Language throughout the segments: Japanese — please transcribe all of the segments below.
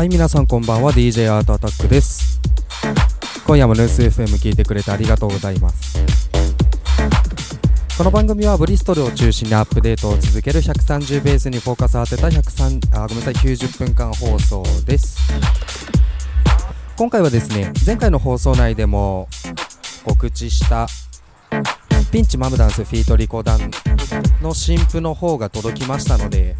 はい皆さんこんばんは。DJ アートアタックです。今夜もヌース FM 聞いてくれてありがとうございます。この番組はブリストルを中心にアップデートを続ける130ベースにフォーカスを当てた103あごめんなさい90分間放送です。今回はですね前回の放送内でも告知したピンチマムダンスフィートリコダンの新譜の方が届きましたので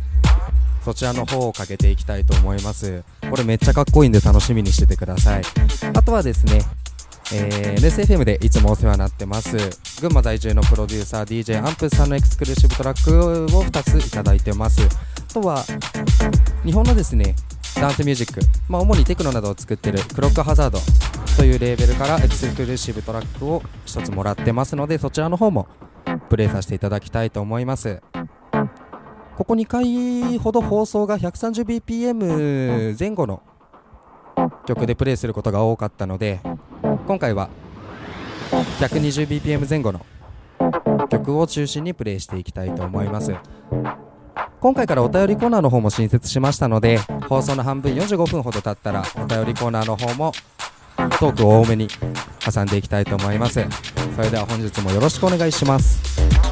そちらの方をかけていきたいと思います。これめっちゃかっこいいんで楽しみにしててください。あとはですねえー、NSFM でいつもお世話になってます。群馬在住のプロデューサー DJ アンプスさんのエクスクルーシブトラックを2ついただいてます。あとは日本のですねダンスミュージック、まあ、主にテクノなどを作ってるクロックハザードというレーベルからエクスクルーシブトラックを1つもらってますのでそちらの方もプレイさせていただきたいと思います。ここ2回ほど放送が 130bpm 前後の曲でプレイすることが多かったので今回は 120bpm 前後の曲を中心にプレイしていきたいと思います。今回からお便りコーナーの方も新設しましたので放送の半分45分ほど経ったらお便りコーナーの方もトークを多めに挟んでいきたいと思います。それでは本日もよろしくお願いします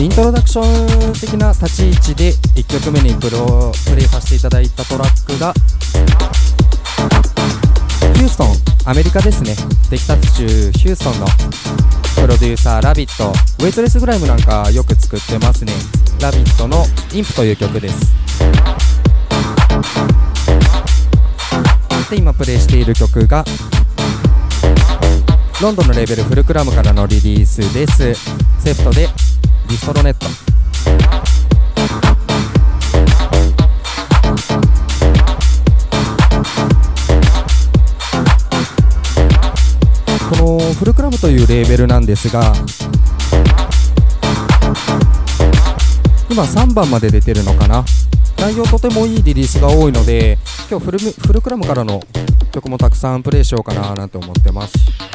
イントロダクション的な立ち位置で1曲目にプロプレイさせていただいたトラックがヒューストンアメリカですね。テキサス州ヒューストンのプロデューサーラビットウェイトレスグライムなんかよく作ってますね。ラビットのインプという曲です。で今プレイしている曲がロンドンのレベルフルクラムからのリリースです。セフトでビストロネットこのフルクラブというレーベルなんですが今3番まで出てるのかな。内容とてもいいリリースが多いので今日フルフルクラムからの曲もたくさんプレイしようかななんて思ってます。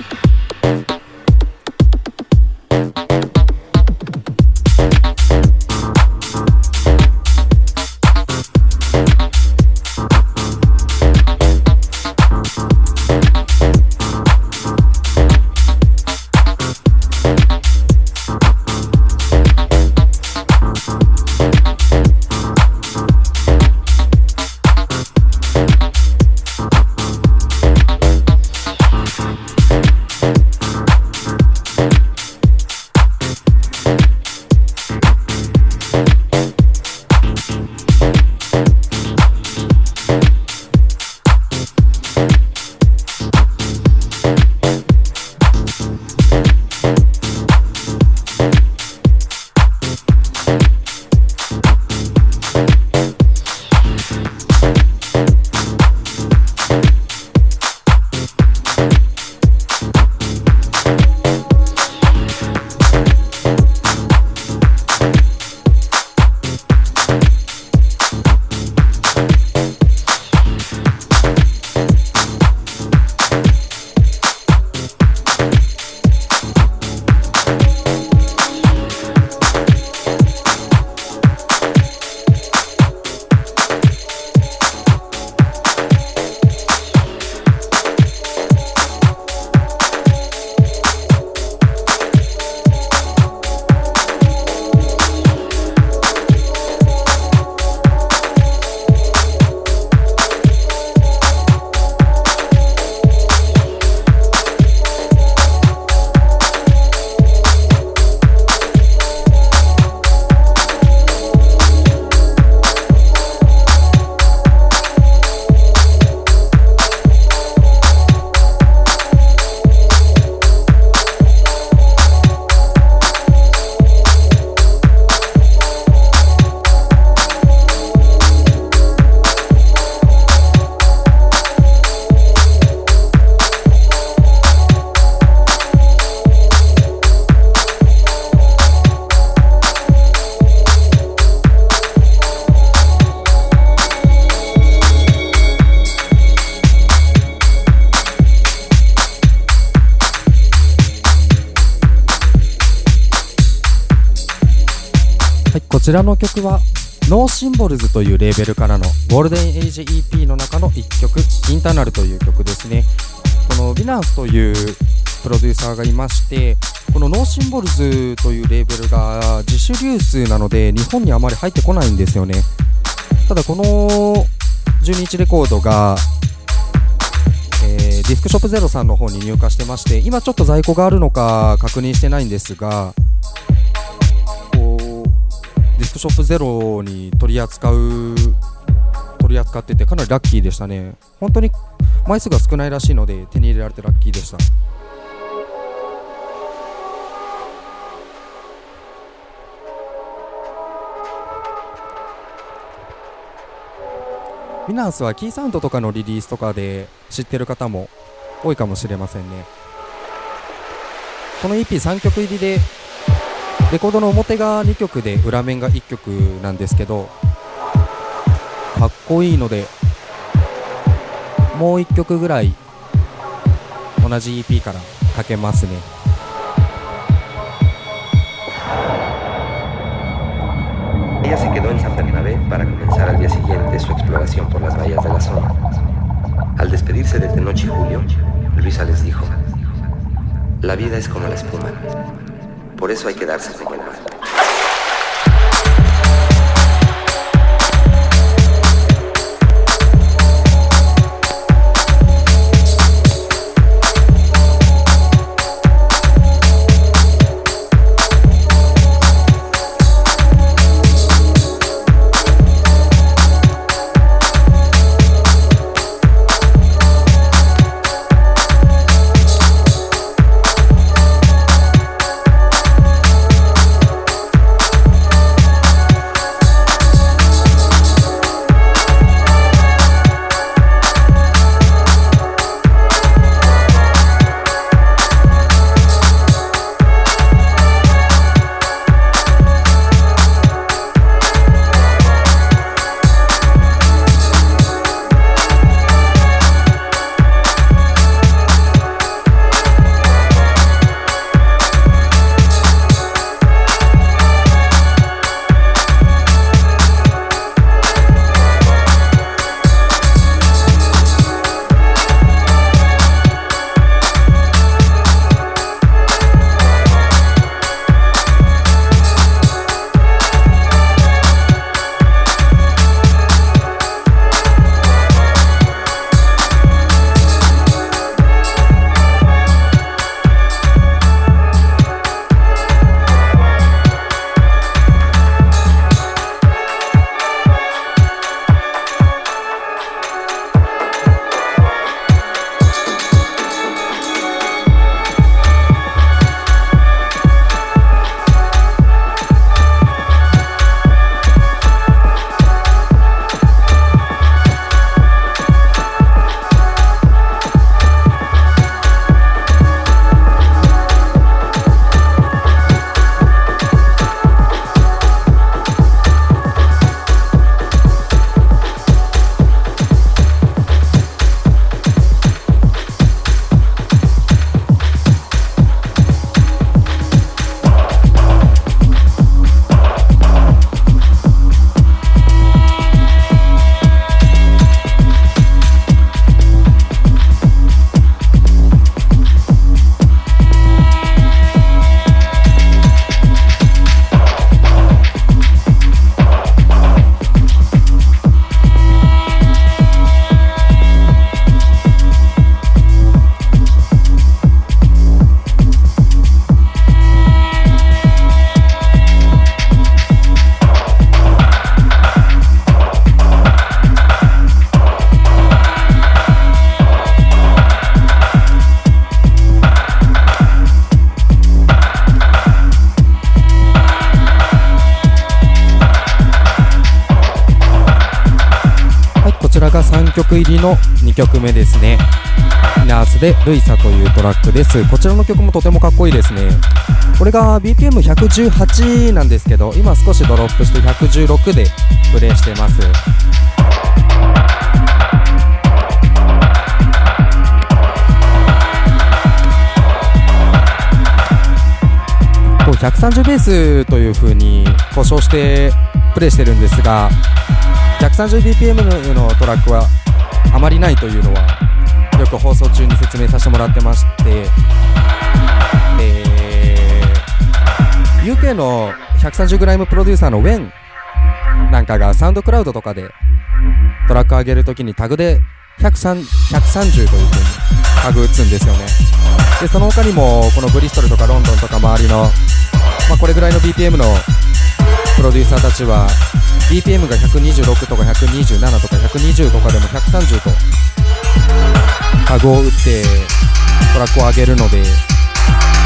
らの曲はノーシンボルズというレーベルからのゴールデンエイジ EP の中の1曲 Internal という曲ですね。この Beneath というプロデューサーがいましてこの No Symbols というレーベルが自主流通なので日本にあまり入ってこないんですよね。ただこの12インチレコードが、え、ディスクショップゼロさんの方に入荷してまして今ちょっと在庫があるのか確認してないんですがディスクショップゼロに取り扱う取り扱っててかなりラッキーでしたね。本当に枚数が少ないらしいので手に入れられてラッキーでした。ミナンスはキーサウンドとかのリリースとかで知ってる方も多いかもしれませんね。この EP3 曲入りでレコードの表が2曲で裏面が1曲なんですけどかっこいいのでもう1曲ぐらい同じ EP からかけますね Ella se quedó en San Bernabé para comenzar al día siguiente su exploración por las bahías de la zona. Al despedirse de Tenoch y Julio, Luisa les dijo, la vida es como la espuma. Por eso hay que darse como el 入りの2曲目ですね。ナースでルイサというトラックです。こちらの曲もとてもかっこいいですね。これが BPM118 なんですけど今少しドロップして116でプレイしてます。130ベースという風に故障してプレイしてるんですが 130bpm のトラックはあまりないというのはよく放送中に説明させてもらってまして、えー、UK の 130g プロデューサーのウェンなんかがサウンドクラウドとかでトラック上げるときにタグで130という風にタグ打つんですよね。でその他にもこのブリストルとかロンドンとか周りの、まあ、これぐらいの BPM のプロデューサーたちは BPM が126とか127とか120とかでも130とタグを打ってトラックを上げるので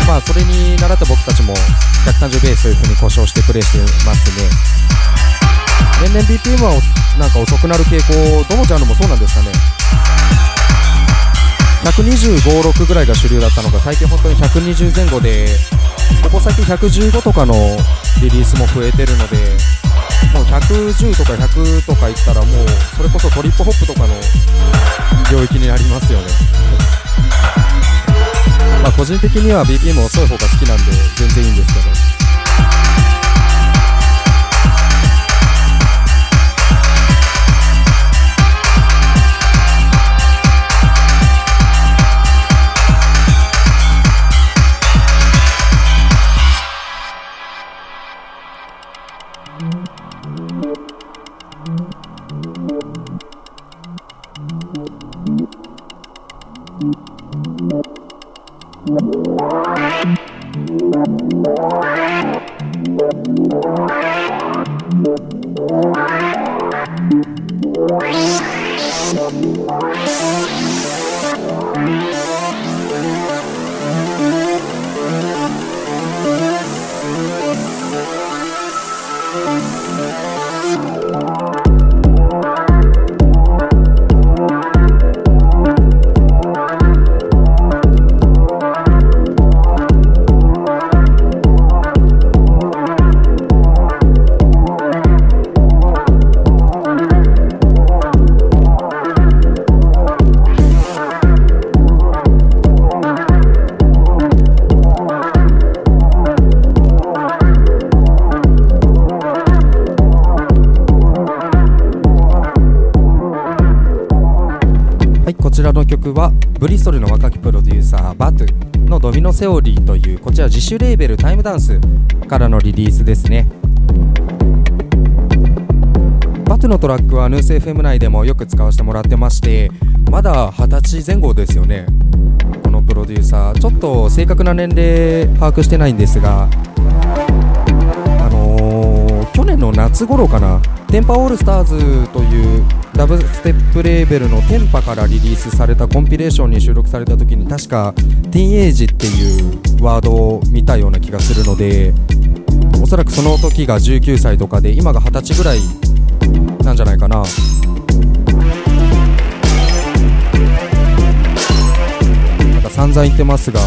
まあそれに倣って僕たちも130ベースという風に故障してプレイしてますね。年々 BPM はなんか遅くなる傾向どのジャンルもそうなんですかね。125、6ぐらいが主流だったのが最近本当に120前後でここ最近115とかのリリースも増えてるのでもう110とか100とかいったらもうそれこそトリップホップとかの領域になりますよね。まあ個人的には BPM 遅い方が好きなんで全然いいんですけど。自主レーベルタイムダンスからのリリースですね。バトゥのトラックはヌース FM 内でもよく使わせてもらってましてまだ二十歳前後ですよね。このプロデューサーちょっと正確な年齢把握してないんですがあのー、去年の夏頃かなテンパオールスターズというダブステップレーベルのテンパからリリースされたコンピレーションに収録された時に確かティーンエイジっていうワードを見たような気がするのでおそらくその時が19歳とかで今が20歳ぐらいなんじゃないかな。なんか散々言ってますが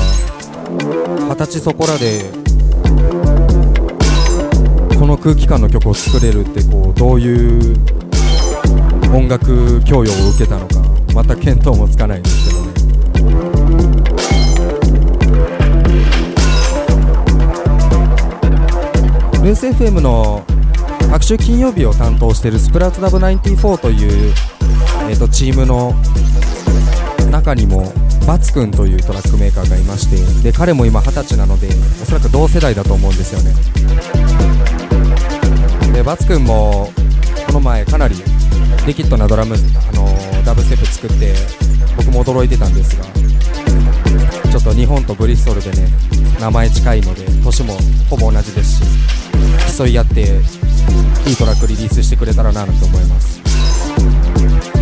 二十歳そこらでこの空気感の曲を作れるってこうどういう音楽教養を受けたのかまた見当もつかないんですけど。ねルース FM の各週金曜日を担当しているスプラウトダブ94という、えー、とチームの中にもバツくんというトラックメーカーがいましてで彼も今二十歳なのでおそらく同世代だと思うんですよね。でバツくんもこの前かなりリキッドなドラム、あのー、ダブステップ作って僕も驚いてたんですがちょっと日本とブリストルでね名前近いので年もほぼ同じですし。競い合っていいトラックリリースしてくれたらなと思います。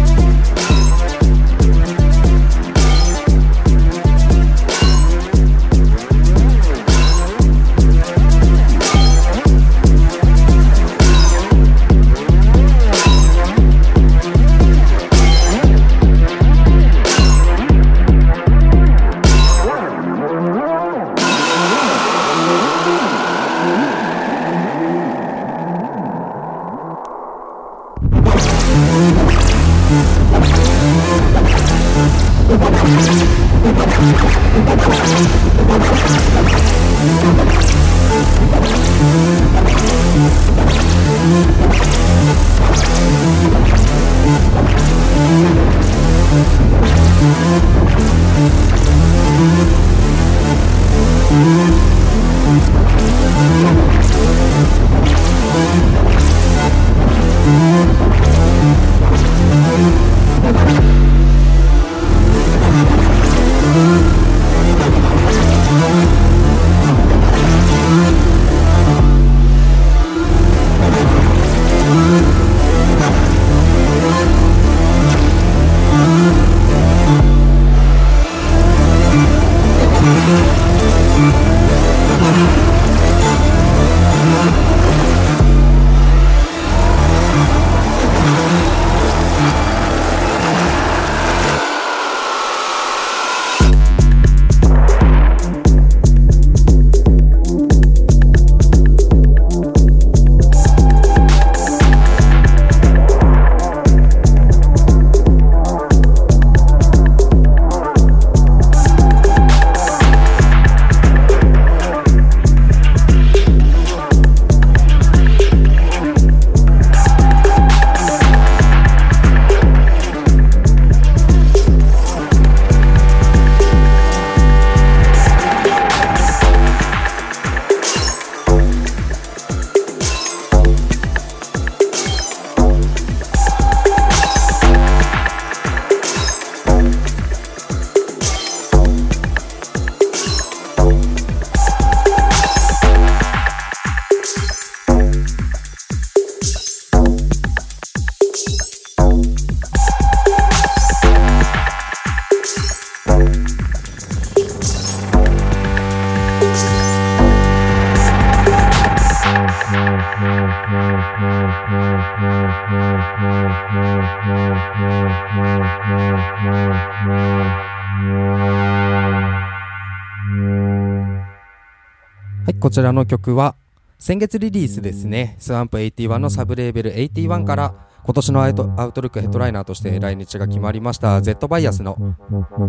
こちらの曲は先月リリースですね、スワンプ81のサブレーベル81から今年のアウトアウトルックヘッドライナーとして来日が決まりました Z バイアスの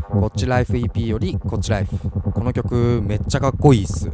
こっちライフ EP よりこっちライフ。この曲めっちゃかっこいいっす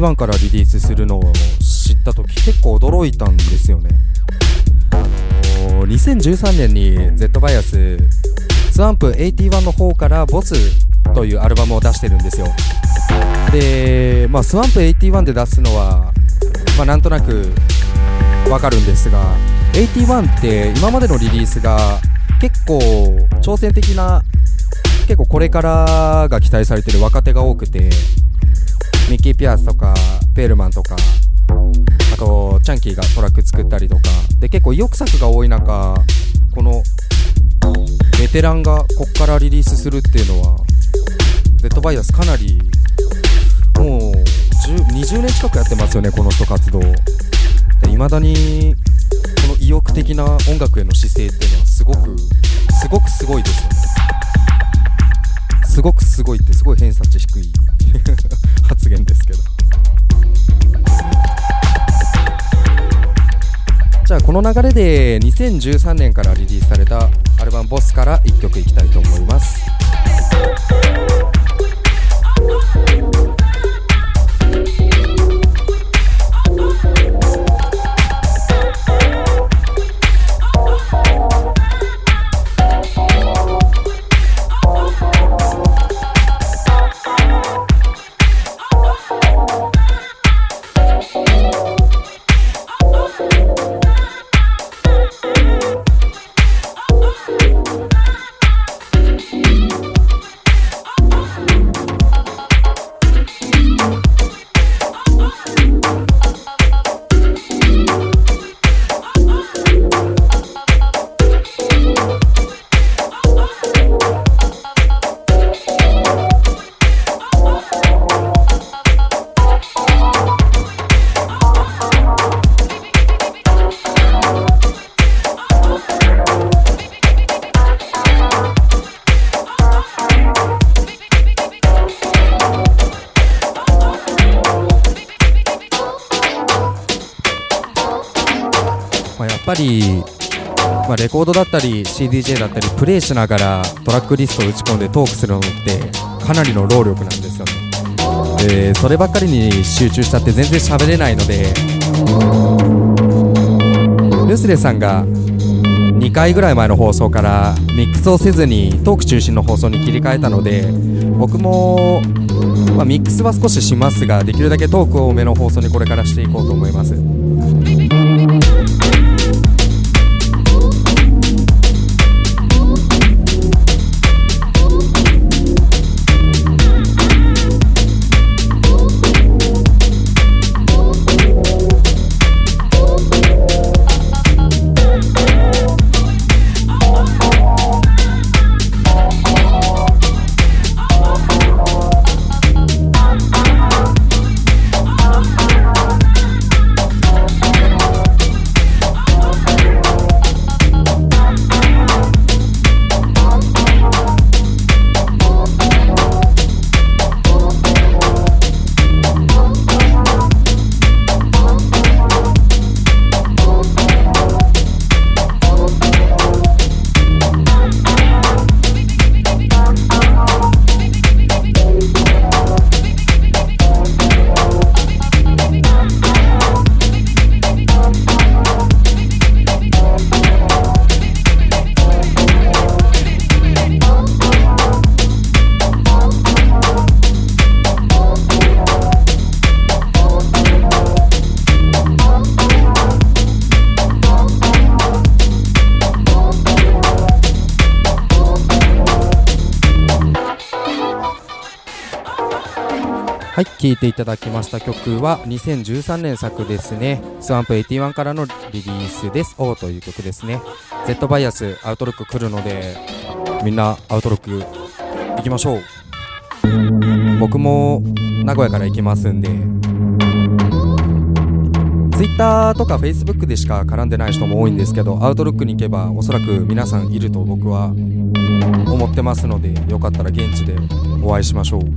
1からリリースするのを知った時結構驚いたんですよね。あのー2013年に Z バイアススワンプ81の方から Boss というアルバムを出してるんですよ。で、まあ、 Swamp 81で出すのは、まあ、なんとなくわかるんですが81って今までのリリースが結構挑戦的な結構これからが期待されてる若手が多くてミッキー・ピアスとかペールマンとかあとチャンキーがトラック作ったりとか。で結構意欲作が多い中このベテランがこっからリリースするっていうのは Z バイアスかなりもう20年近くやってますよねこの人活動。いまだにこの意欲的な音楽への姿勢っていうのはすごくすごくすごいですよね。すごくすごいってすごい偏差値低い。発言ですけど。じゃあこの流れで2013年からリリースされたアルバムボスから1曲いきたいと思います。コードだったり CDJ だったりプレイしながらトラックリストを打ち込んでトークするのってかなりの労力なんですよね。でそればっかりに集中しちゃって全然喋れないので。ルスレさんが2回ぐらい前の放送からミックスをせずにトーク中心の放送に切り替えたので僕も、まあ、ミックスは少ししますができるだけトーク多めの放送にこれからしていこうと思います。聴いていただきました曲は2013年作ですね。スワンプ81からのリリースです「O」という曲ですね。Z バイアスアウトロック来るのでみんなアウトロック行きましょう。僕も名古屋から行きますんで。Twitter とか Facebook でしか絡んでない人も多いんですけどアウトロックに行けばおそらく皆さんいると僕は思ってますのでよかったら現地でお会いしましょう。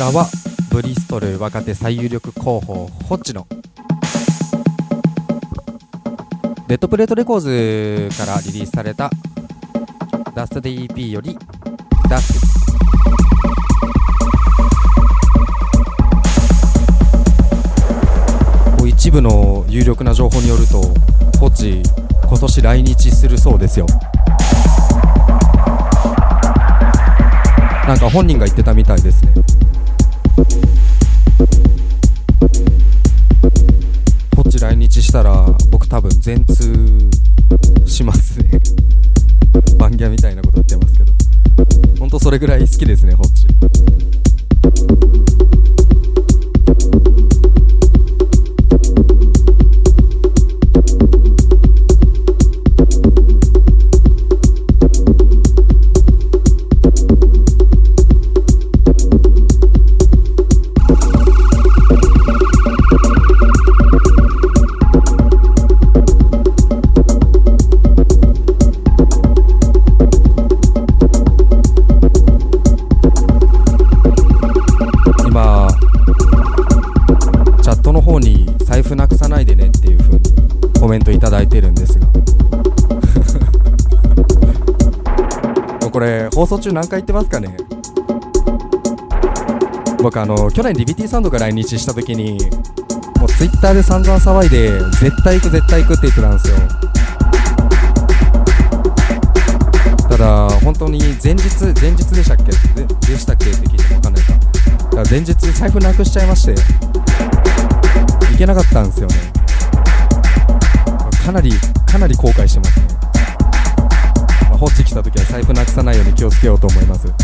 らはブリストル若手最有力候補ホッチの。デッドプレートレコーズからリリースされたダストで EP よりダスこう一部の有力な情報によるとホッチ今年来日するそうですよ。なんか本人が言ってたみたいですね。日したら僕多分全通しますね。バンギャみたいなこと言ってますけど。ほんとそれぐらい好きですねホッチ。放送中何回言ってますかね？僕あの去年 DBT サンドが来日した時にもう Twitter で散々騒いで絶対行く絶対行くって言ってたんですよ。ただ本当に前日前日でしたっけ？ででしたっけって聞いても分かんないか。だから前日財布なくしちゃいまして行けなかったんですよね。かなりかなり後悔してますね、ホッチ来た時は財布なくさないように気をつけようと思います。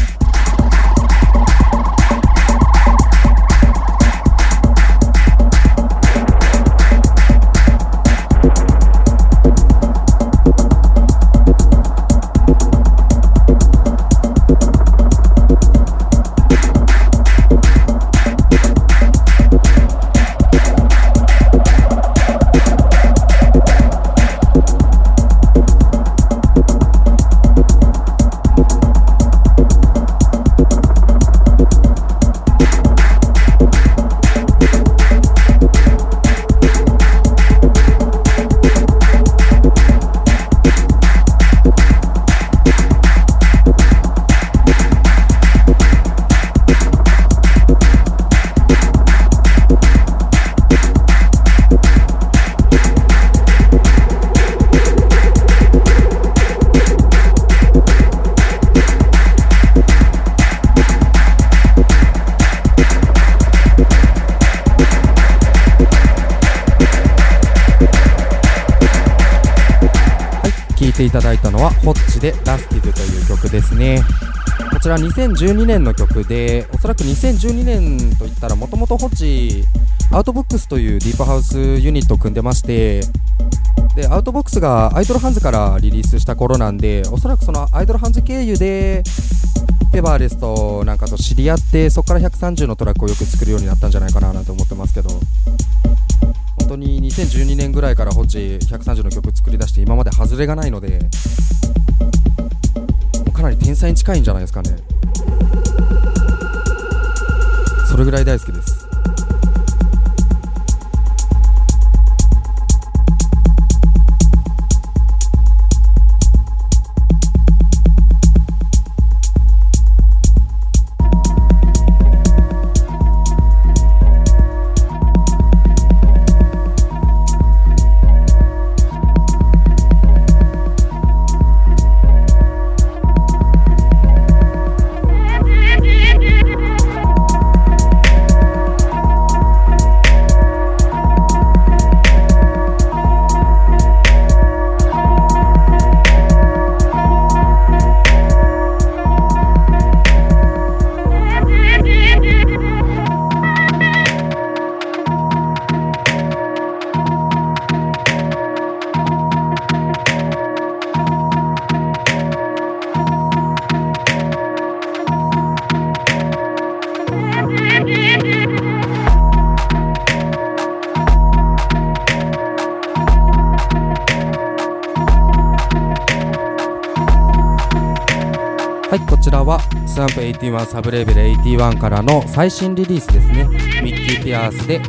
こちら2012年の曲でおそらく2012年といったらもともとホチアウトボックスというディープハウスユニットを組んでましてでアウトボックスがアイドルハンズからリリースした頃なんでおそらくそのアイドルハンズ経由でペバーレスとなんかと知り合ってそこから130のトラックをよく作るようになったんじゃないかななんて思ってますけど本当に2012年ぐらいからホチ130の曲作り出して今まで外れがないのでかなり天才に近いんじゃないですかね。それぐらい大好きです。81サブレーベル81からの最新リリースですね。 Mickey Pearce で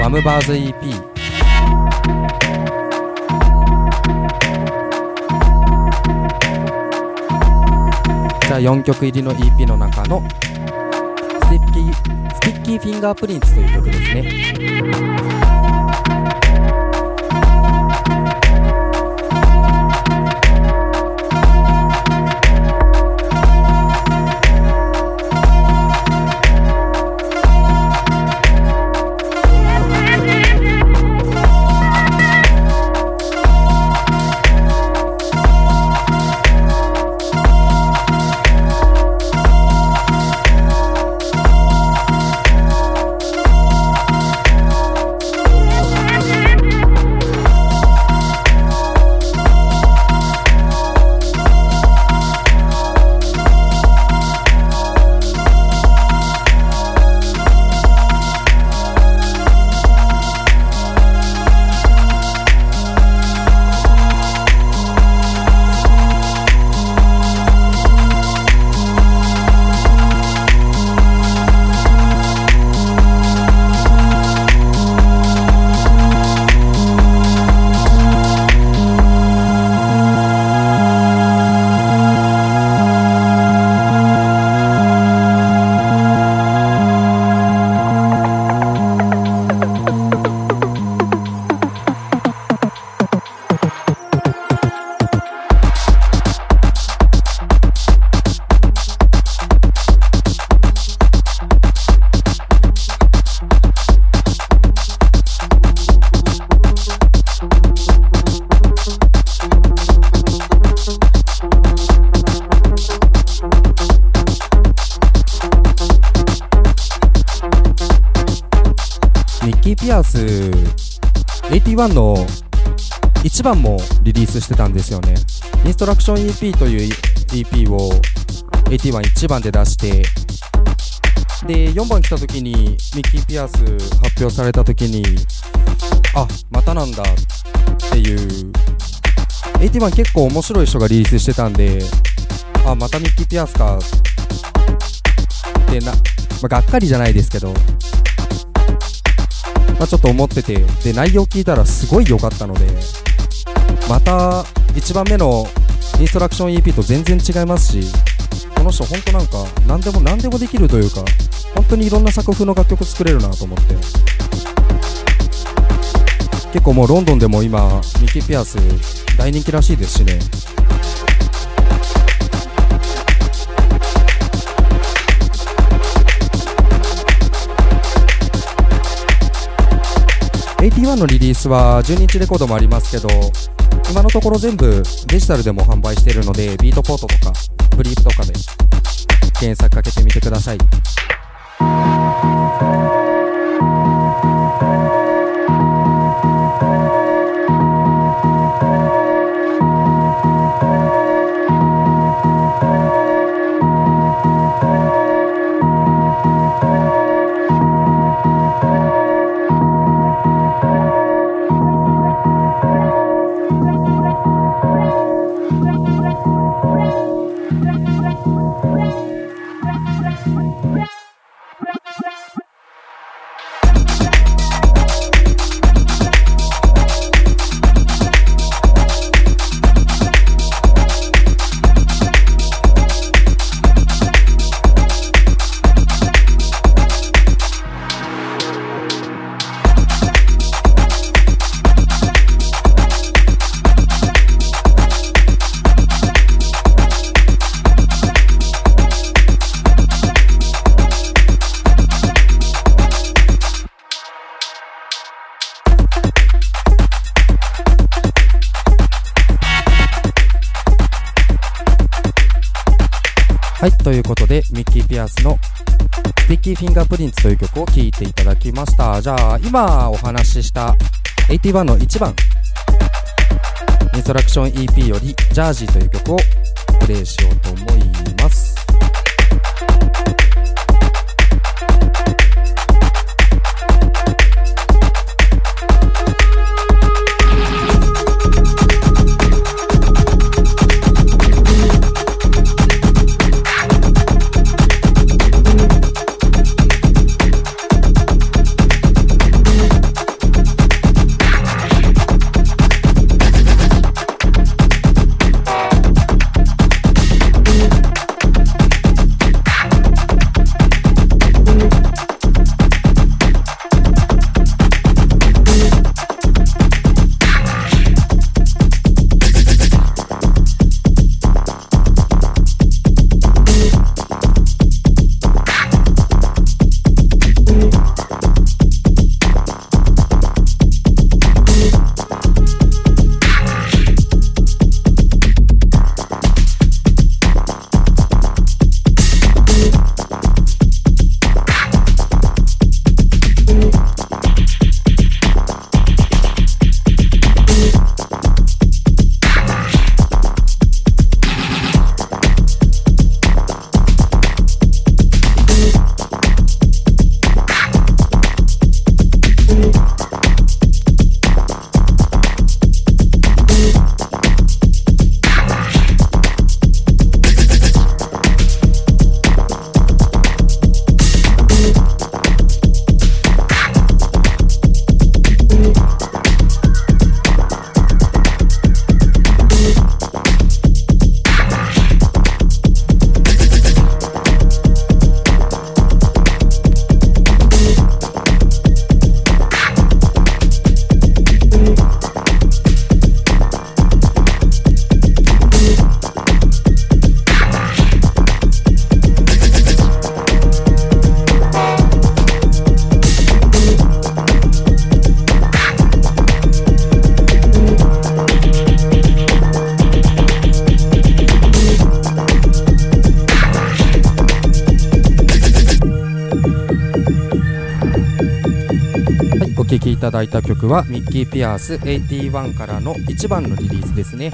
ワムバーズ EP じゃあ4曲入りの EP の中の Sticky Sticky Fingerprints という曲ですね。ですよね。インストラクション EP という EP を811番で出してで4番来た時にミッキー・ピアス発表された時にあまたなんだっていう。81結構面白い人がリリースしてたんであまたミッキー・ピアスか。ってな、まあ、がっかりじゃないですけどまあ、ちょっと思っててで内容聞いたらすごい良かったのでまた1番目のインストラクション EP と全然違いますしこの人本当なんか何でも何でもできるというか本当にいろんな作風の楽曲作れるなと思って。結構もうロンドンでも今ミキー・ピアス大人気らしいですしね。81のリリースは12日レコードもありますけど今のところ全部デジタルでも販売しているのでビートポートとかブリーフとかで検索かけてみてください、キー・フィンガープリンツという曲を聴いていただきました。じゃあ、今お話しした81の1番、インストラクション EP よりジャージーという曲をプレイしようと思います。ただいた曲はミッキー・ピアース81からの1番のリリースですね。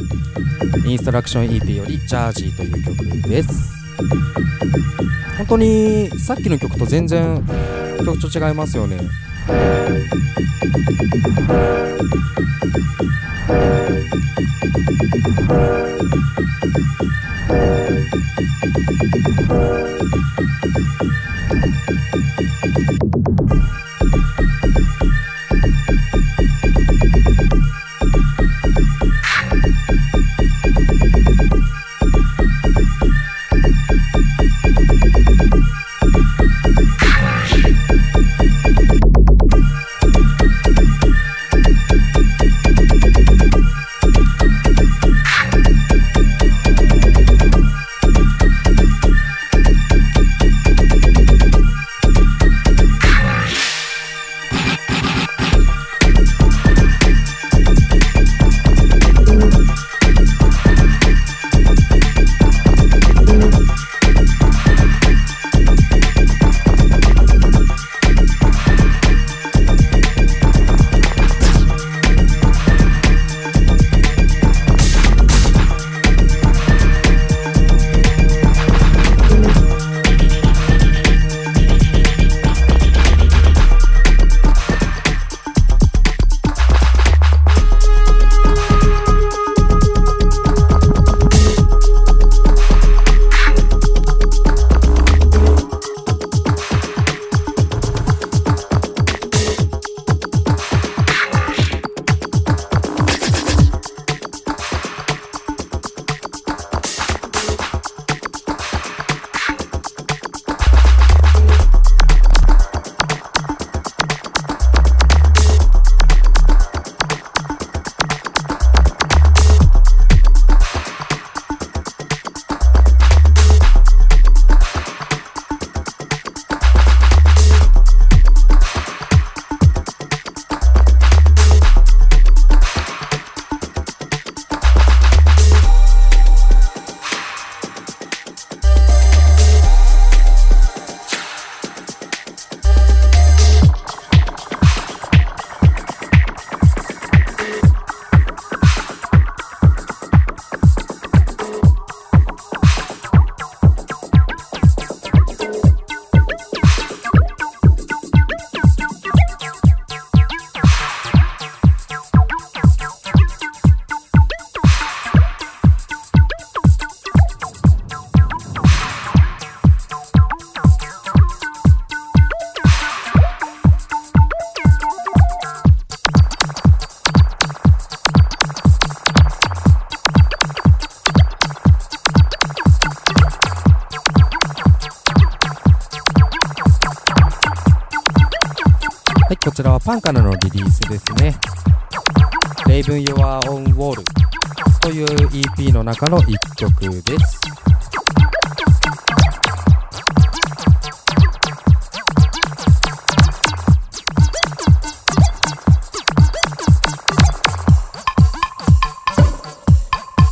インストラクション EP より「ジャージー」という曲です。本当にさっきの曲と全然曲調違いますよね。パンからのリリースですね。Raven Your Own Wall という EP の中の1曲です。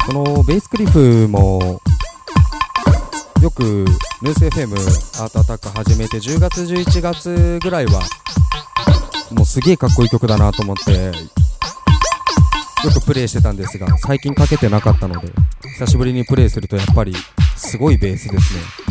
このベースクリフもよくヌース FM アートアタック始めて10月11月ぐらいはすげえかっこいい曲だなと思ってよくプレイしてたんですが最近かけてなかったので久しぶりにプレイするとやっぱりすごいベースですね。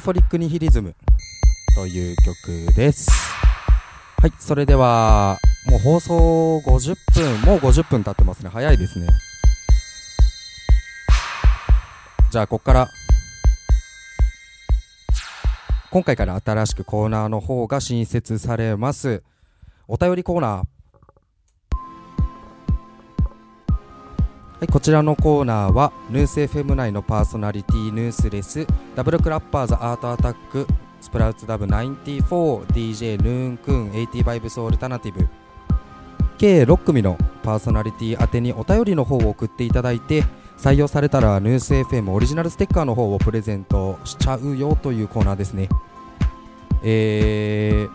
ーフォリックニヒリズムという曲です。はいそれではもう放送50分もう50分経ってますね。早いですね。じゃあここから今回から新しくコーナーの方が新設されます。お便りコーナーはい、こちらのコーナーはヌース FM 内のパーソナリティヌースレスダブルクラッパーズアートアタックスプラウツダブ 94DJ ヌーンクーン80バイブスオルタナティブ。計6組のパーソナリティ宛てにお便りの方を送っていただいて採用されたらヌース FM オリジナルステッカーの方をプレゼントしちゃうよというコーナーですね。えー、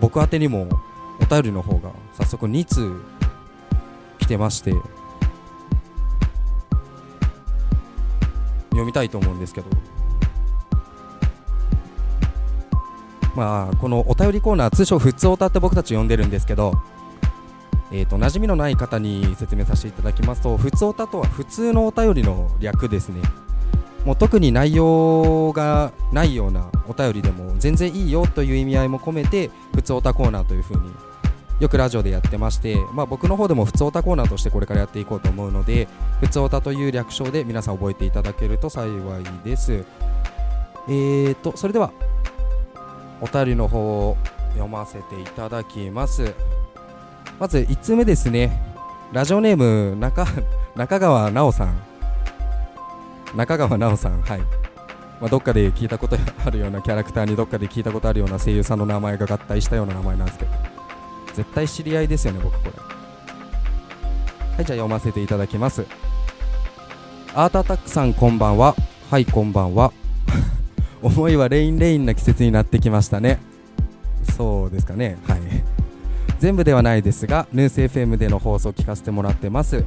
僕宛てにもお便りの方が早速2通来てまして読みたいと思うんですけど。まあこのお便りコーナー通称ふつおたって僕たち呼んでるんですけどえーと、馴染みのない方に説明させていただきますと普通おたとは普通のお便りの略ですね。もう特に内容がないようなお便りでも全然いいよという意味合いも込めて普通おたコーナーというふうによくラジオでやってまして、まあ、僕の方でも普通おたコーナーとしてこれからやっていこうと思うので普通おたという略称で皆さん覚えていただけると幸いです。えーとそれではお便りの方を読ませていただきます。まず1通目ですね。ラジオネーム中 中川奈緒さん。中川奈緒さんはい、まあ、どっかで聞いたことあるようなキャラクターにどっかで聞いたことあるような声優さんの名前が合体したような名前なんですけど。絶対知り合いですよね僕これ。はいじゃあ読ませていただきます。アートアタックさんこんばんは。はいこんばんは。思いはレインレインな季節になってきましたね。そうですかね。はい。全部ではないですがヌース FM での放送を聞かせてもらってます。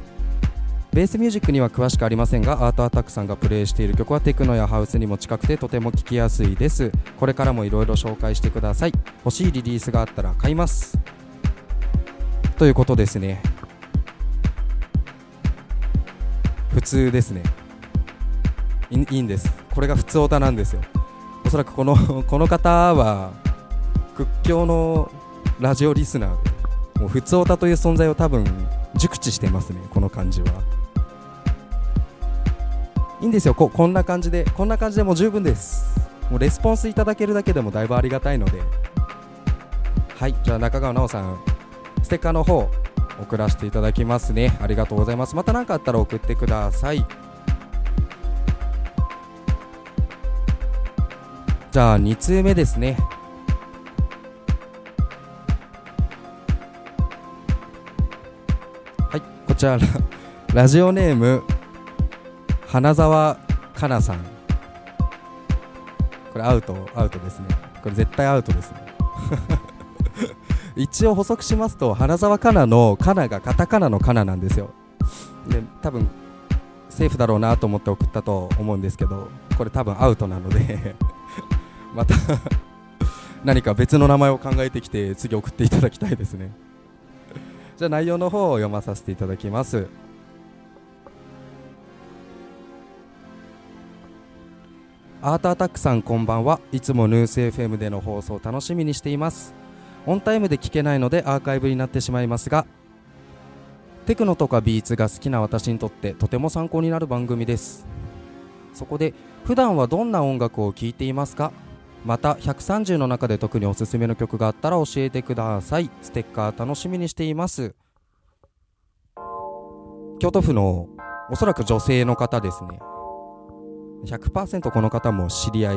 ベースミュージックには詳しくありませんがアートアタックさんがプレイしている曲はテクノやハウスにも近くてとても聴きやすいです。これからもいろいろ紹介してください。欲しいリリースがあったら買います。ということですね。普通ですね。いいいんです。これが普通オタなんですよ。おそらくこの この方は屈強のラジオリスナーでもう普通オタという存在を多分熟知してますねこの感じは。いいんですよ。ここんな感じでこんな感じでも十分です。もうレスポンスいただけるだけでもだいぶありがたいので。はい。じゃあ中川奈緒さん。ステッカーの方送らせていただきますね。ありがとうございます。また何かあったら送ってください。じゃあ2通目ですね。はいこちら。ラジオネーム花澤香菜さん。これアウトアウトですね。これ絶対アウトですね。一応補足しますと花澤香菜の香菜がカタカナの香菜なんですよ。で多分セーフだろうなと思って送ったと思うんですけどこれ多分アウトなので また何か別の名前を考えてきて次送っていただきたいですね。じゃあ内容の方を読まさせていただきます。アートアタックさんこんばんは。いつもヌース FM での放送楽しみにしています。オンタイムで聞けないのでアーカイブになってしまいますがテクノとかビーツが好きな私にとってとても参考になる番組です。そこで普段はどんな音楽を聴いていますか？また130の中で特におすすめの曲があったら教えてください。ステッカー楽しみにしています。京都府のおそらく女性の方ですね。100%この方も知り合い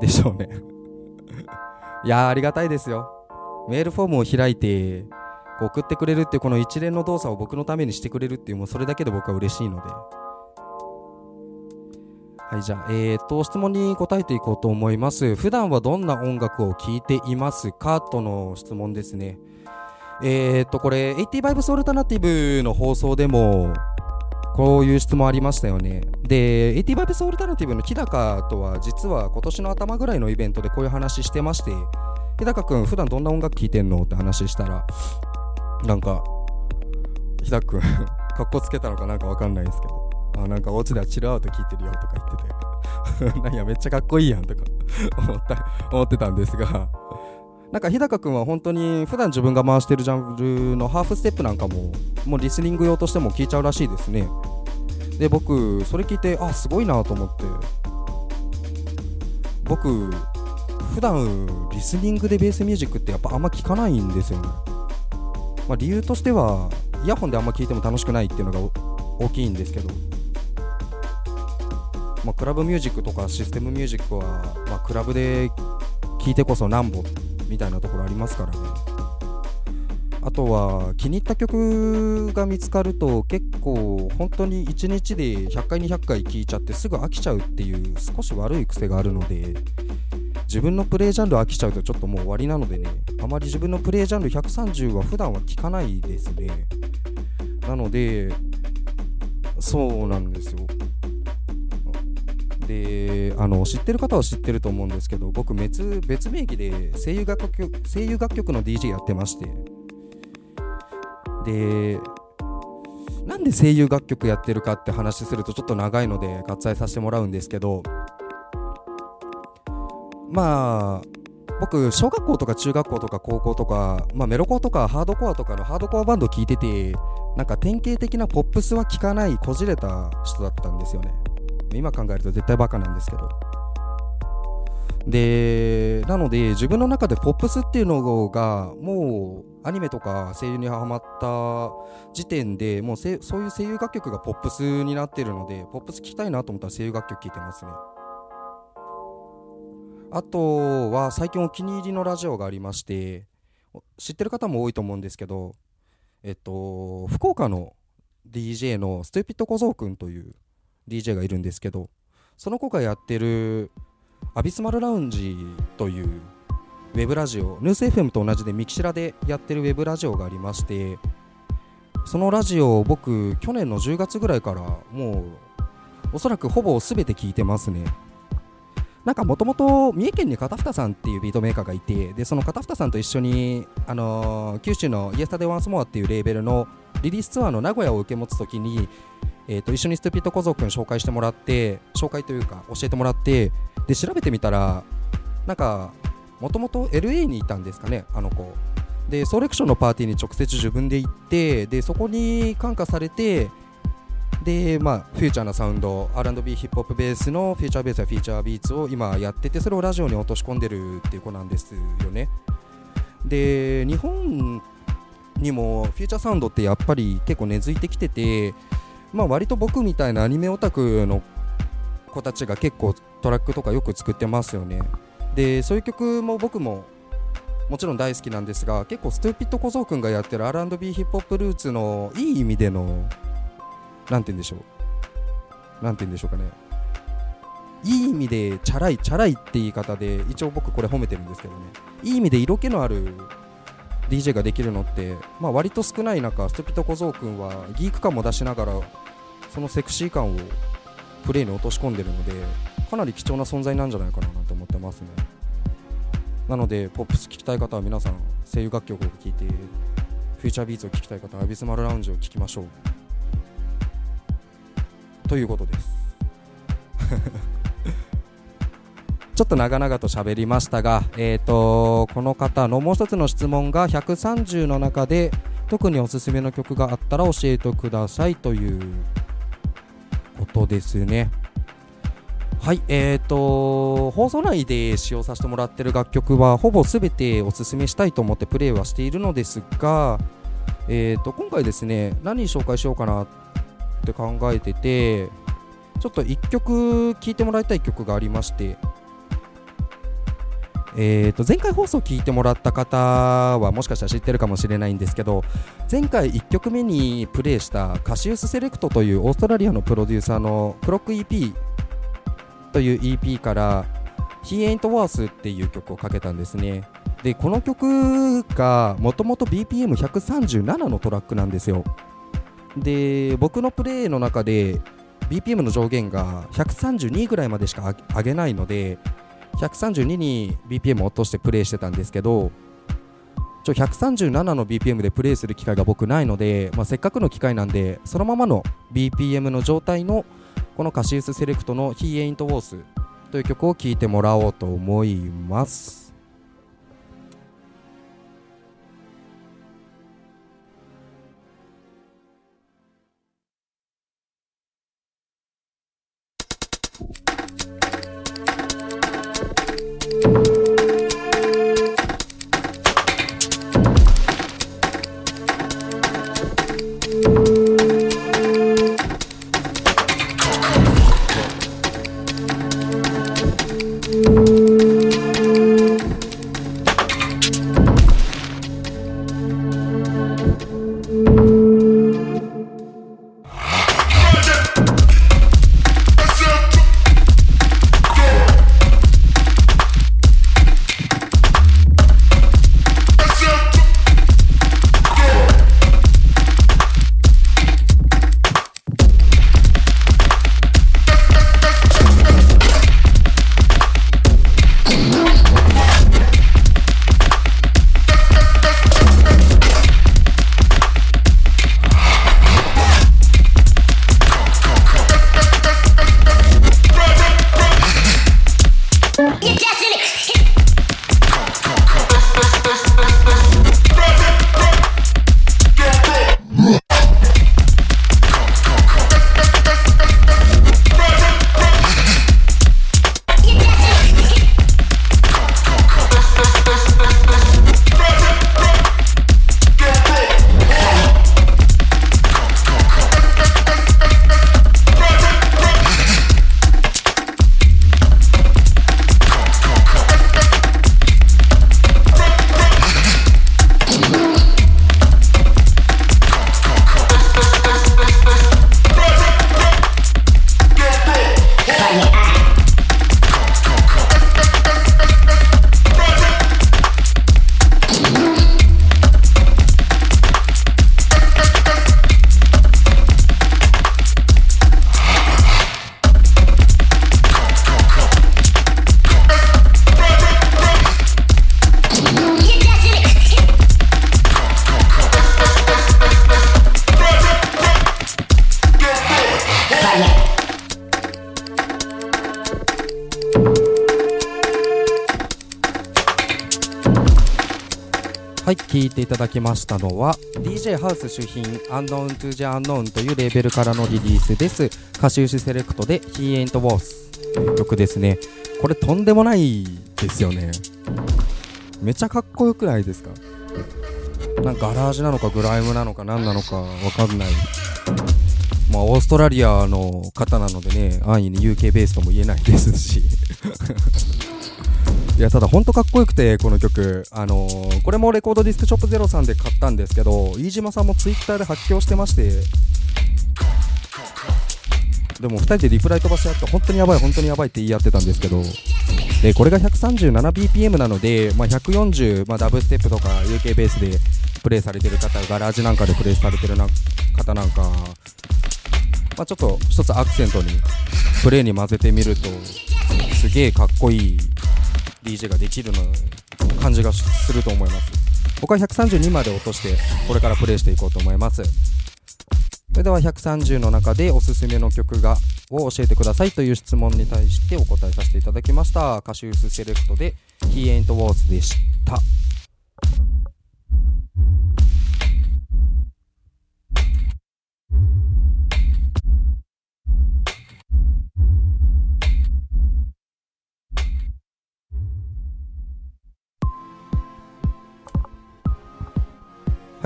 でしょうね。いやありがたいですよ。メールフォームを開いて送ってくれるっていうこの一連の動作を僕のためにしてくれるっていうもうそれだけで僕は嬉しいのではい、じゃあ、えーと、質問に答えていこうと思います。普段はどんな音楽を聴いていますか？との質問ですね。えーと、これ、80バイブスオルタナティブの放送でも、こういう質問ありましたよね。で、80バイブスオルタナティブの日高とは、実は今年の頭ぐらいのイベントでこういう話してまして、日高くん、普段どんな音楽聴いてんの？って話したら、なんか、日高くんかっこつけたのかなんかわかんないですけど、あなんかお家ではチルアウト聞いてるよとか言ってて なんやめっちゃかっこいいやんとか 思った思ってたんですがなんか日高君は本当に普段自分が回してるジャンルのハーフステップなんかももうリスニング用としても聞いちゃうらしいですね。で僕それ聞いてあすごいなと思って僕普段リスニングでベースミュージックってやっぱあんま聞かないんですよね、まあ、理由としてはイヤホンであんま聞いても楽しくないっていうのが大きいんですけど、まあ、クラブミュージックとかシステムミュージックは、まあ、クラブで聴いてこそなんぼみたいなところありますからね。あとは気に入った曲が見つかると結構本当に1日で100回200回聴いちゃってすぐ飽きちゃうっていう少し悪い癖があるので自分のプレイジャンル飽きちゃうとちょっともう終わりなのでねあまり自分のプレイジャンル130は普段は聞かないですね。なのでそうなんですよ。であの知ってる方は知ってると思うんですけど僕別別名義で声優楽曲声優楽曲の DJ やってまして。でなんで声優楽曲やってるかって話するとちょっと長いので割愛させてもらうんですけどまあ僕小学校とか中学校とか高校とか、まあ、メロコアとかハードコアとかのハードコアバンド聴いててなんか典型的なポップスは聴かないこじれた人だったんですよね。今考えると絶対バカなんですけど。でなので自分の中でポップスっていうのがもうアニメとか声優にハマった時点でもうそういう声優楽曲がポップスになってるのでポップス聴きたいなと思ったら声優楽曲聴いてますね。あとは最近お気に入りのラジオがありまして知ってる方も多いと思うんですけどえっと福岡の DJ のストゥーピット小僧くんという DJ がいるんですけどその子がやってるアビスマルラウンジというウェブラジオヌース FM と同じでミキシラでやってるウェブラジオがありましてそのラジオを僕去年の10月ぐらいからもうおそらくほぼ全て聞いてますね。なんかもともと三重県に片二さんっていうビートメーカーがいてでその片二さんと一緒に、あのー、九州のイエスタデワンスモアっていうレーベルのリリースツアーの名古屋を受け持つときにえーと、一緒にストゥピット小僧くん紹介してもらって紹介というか教えてもらってで調べてみたらなんかもともと LA にいたんですかねあの子。でソレクションのパーティーに直接自分で行ってでそこに感化されてでまあフューチャーなサウンド R&B ヒップホップベースのフューチャーベースやフィーチャービーツを今やっててそれをラジオに落とし込んでるっていう子なんですよね。で日本にもフューチャーサウンドってやっぱり結構根付いてきててまあ、割と僕みたいなアニメオタクの子たちが結構トラックとかよく作ってますよね。でそういう曲も僕ももちろん大好きなんですが結構ストゥーピット小僧くんがやってる R&B ヒップホップルーツのいい意味での何て言うんでしょう。何て言うんでしょうかね。いい意味でチャラいチャラいって言い方で一応僕これ褒めてるんですけどね。いい意味で色気のある DJ ができるのって、まあ、割と少ない中ストピト小僧君はギーク感も出しながらそのセクシー感をプレイに落とし込んでるのでかなり貴重な存在なんじゃないかなと思ってますね。なのでポップス聴きたい方は皆さん声優楽曲を聴いてフューチャービーツを聴きたい方はアビスマルラウンジを聴きましょう。ということです ちょっと長々と喋りましたが、えーと、この方のもう一つの質問が130の中で特におすすめの曲があったら教えてくださいということですね。はい、えーと、放送内で使用させてもらってる楽曲はほぼ全ておすすめしたいと思ってプレイはしているのですが、えーと、今回ですね、何紹介しようかなって考えてて、ちょっと1曲聴いてもらいたい曲がありまして、えー、と前回放送聞いてもらった方はもしかしたら知ってるかもしれないんですけど前回1曲目にプレイしたカシウスセレクトというオーストラリアのプロデューサーのクロック EP という EP から「He Ain't Worth」っていう曲をかけたんですね。でこの曲がもともと BPM137 のトラックなんですよ。で僕のプレイの中で BPM の上限が132ぐらいまでしか上げないので132に BPM を落としてプレイしてたんですけどちょ137の BPM でプレイする機会が僕ないので、まあ、せっかくの機会なんでそのままの BPM の状態のこのカシウスセレクトの「He Ain't Worth」という曲を聴いてもらおうと思います。聴いていただきましたのは DJ ハウス主品 Unknown to the Unknown というレーベルからのリリースです。歌手シセレクトで He Ain't Worth という曲ですね。これとんでもないですよね。めちゃかっこよくないですか？なんかガラージなのかグライムなのか何なのかわかんない。まあオーストラリアの方なのでね安易に UK ベースとも言えないですし。いやただ本当かっこよくてこの曲。あのー、これもレコードディスクショップゼロさんで買ったんですけど飯島さんもツイッターで発狂してまして。でも2人でリプライ飛ばし合って本当にやばい本当にやばいって言い合ってたんですけど。でこれが 137bpm なので、まあ、140、まあ、ダブステップとか UK ベースでプレイされてる方ガラージなんかでプレイされてるな方なんか、まあ、ちょっと一つアクセントにプレイに混ぜてみるとすげえかっこいい DJ ができるの感じがすると思います。僕は132まで落としてこれからプレイしていこうと思います。それでは130の中でおすすめの曲がを教えてくださいという質問に対してお答えさせていただきました。カシウスセレクトで He Ain't Wars でした。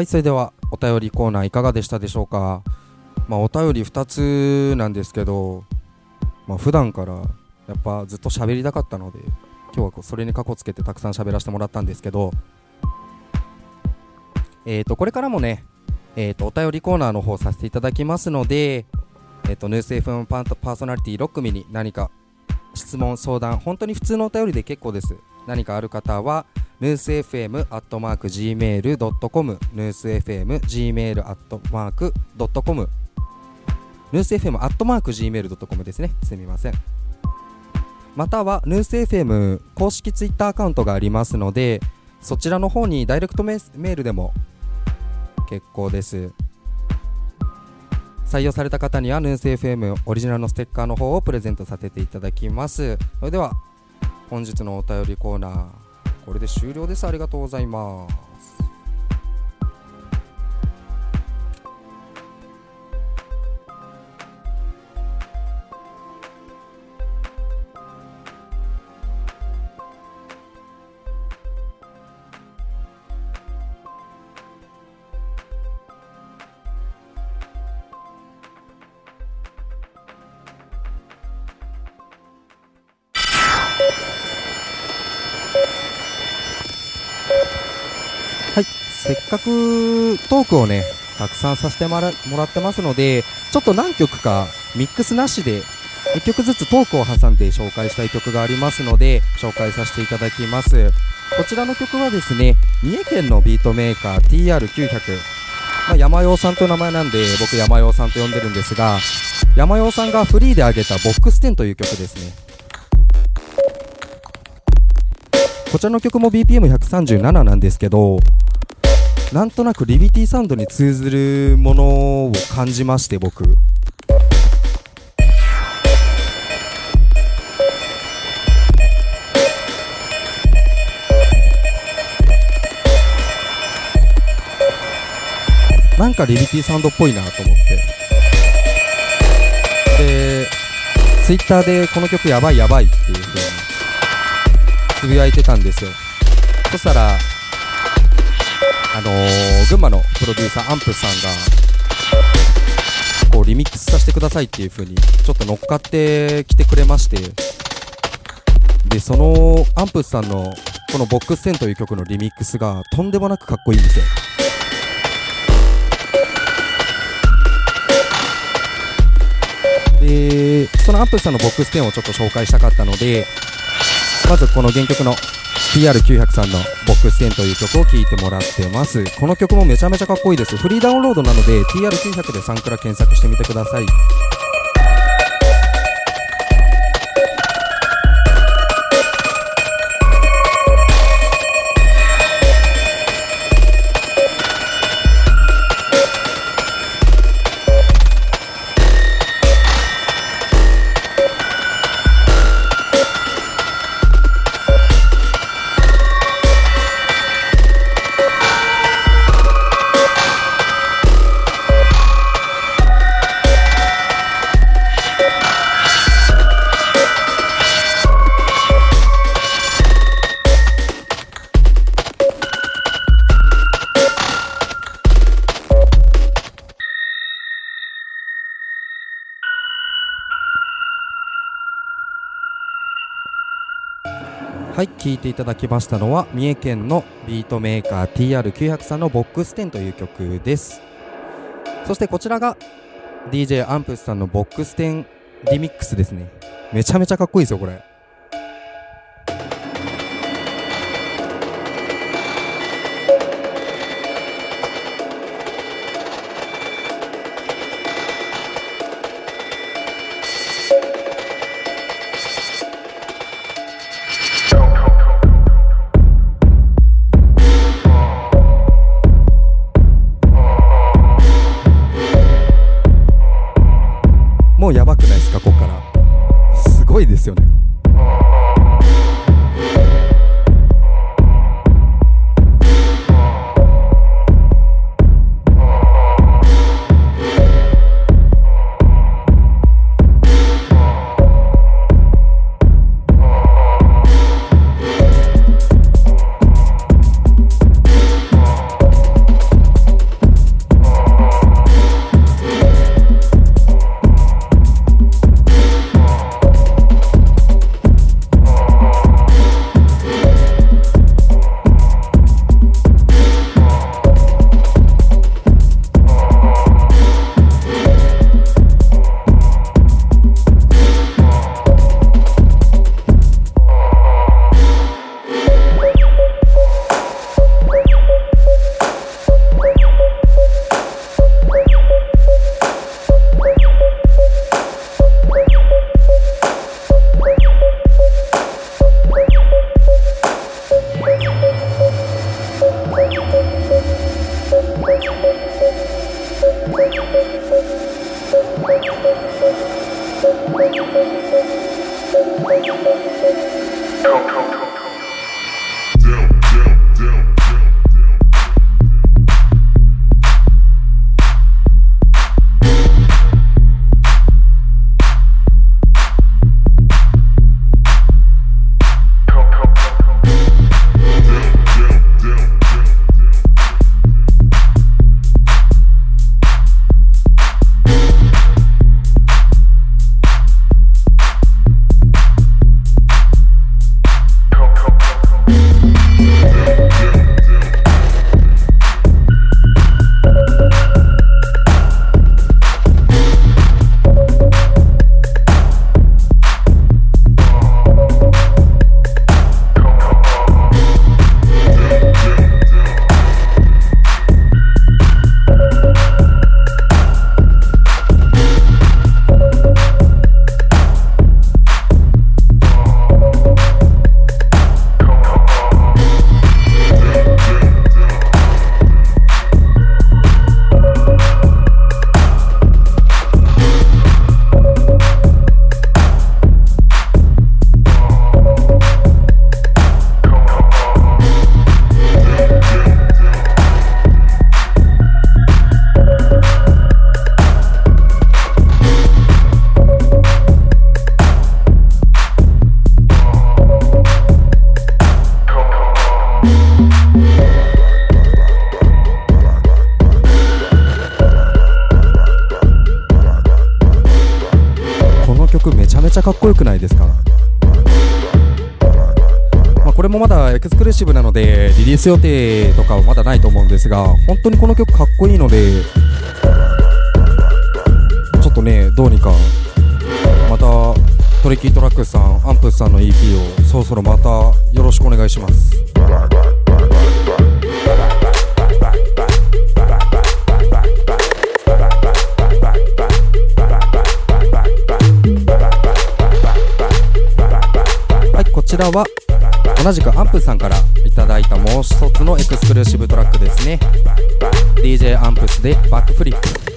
はい、それではお便りコーナーいかがでしたでしょうか？まあ、お便り2つなんですけど、まあ、普段からやっぱずっと喋りたかったので、今日はそれにかこつけてたくさん喋らせてもらったんですけど、えー、とこれからもね、えー、とお便りコーナーの方させていただきますので、えー、とヌース FM パーソナリティ6組に何か質問、相談、本当に普通のお便りで結構です。何かある方は、ヌース FM アットマーク Gmail.com ヌース FM Gmail アットマーク .com ヌース FM アットマーク Gmail.com ですね。すみません。またはヌース FM 公式ツイッターアカウントがありますのでそちらの方にダイレクトメールでも結構です。採用された方にはヌース FM オリジナルのステッカーの方をプレゼントさせていただきます。それでは本日のお便りコーナーこれで終了です。ありがとうございます。せっかくトークをね、たくさんさせてもらもらってますので、ちょっと何曲かミックスなしで、1曲ずつトークを挟んで紹介したい曲がありますので、紹介させていただきます。こちらの曲はですね、三重県のビートメーカー TR900。まあ、山陽さんという名前なんで、僕山陽さんと呼んでるんですが、山陽さんがフリーで上げたボックス10という曲ですね。こちらの曲も BPM137 なんですけど、なんとなくリビティサウンドに通ずるものを感じまして僕。なんかリビティサウンドっぽいなと思って。でツイッターでこの曲やばいやばいっていう風につぶやいてたんですよ。そしたらあのー、群馬のプロデューサーアンプさんがこうリミックスさせてくださいっていう風にちょっと乗っかってきてくれましてでそのアンプスさんのこの「ボックス10」という曲のリミックスがとんでもなくかっこいいんですよでそのアンプさんのボックス10をちょっと紹介したかったのでまずこの原曲の tr903 のボックス10という曲を聴いてもらってます。この曲もめちゃめちゃかっこいいです。フリーダウンロードなので TR900 でサンクラ検索してみてください。はい聴いていただきましたのは三重県のビートメーカー TR900 さんのボックス10という曲です。そしてこちらが DJ アンプスさんのボックス10リミックスですね。めちゃめちゃかっこいいですよこれ。ス予定とかはまだないと思うんですが本当にこの曲かっこいいのでちょっとねどうにかまたトリキートラックスさんアンプスさんの EP をそろそろまたよろしくお願いします。はいこちらは同じくアンプさんからいただいたもう一つのエクスクルーシブトラックですね。DJ アンプスでバックフリップ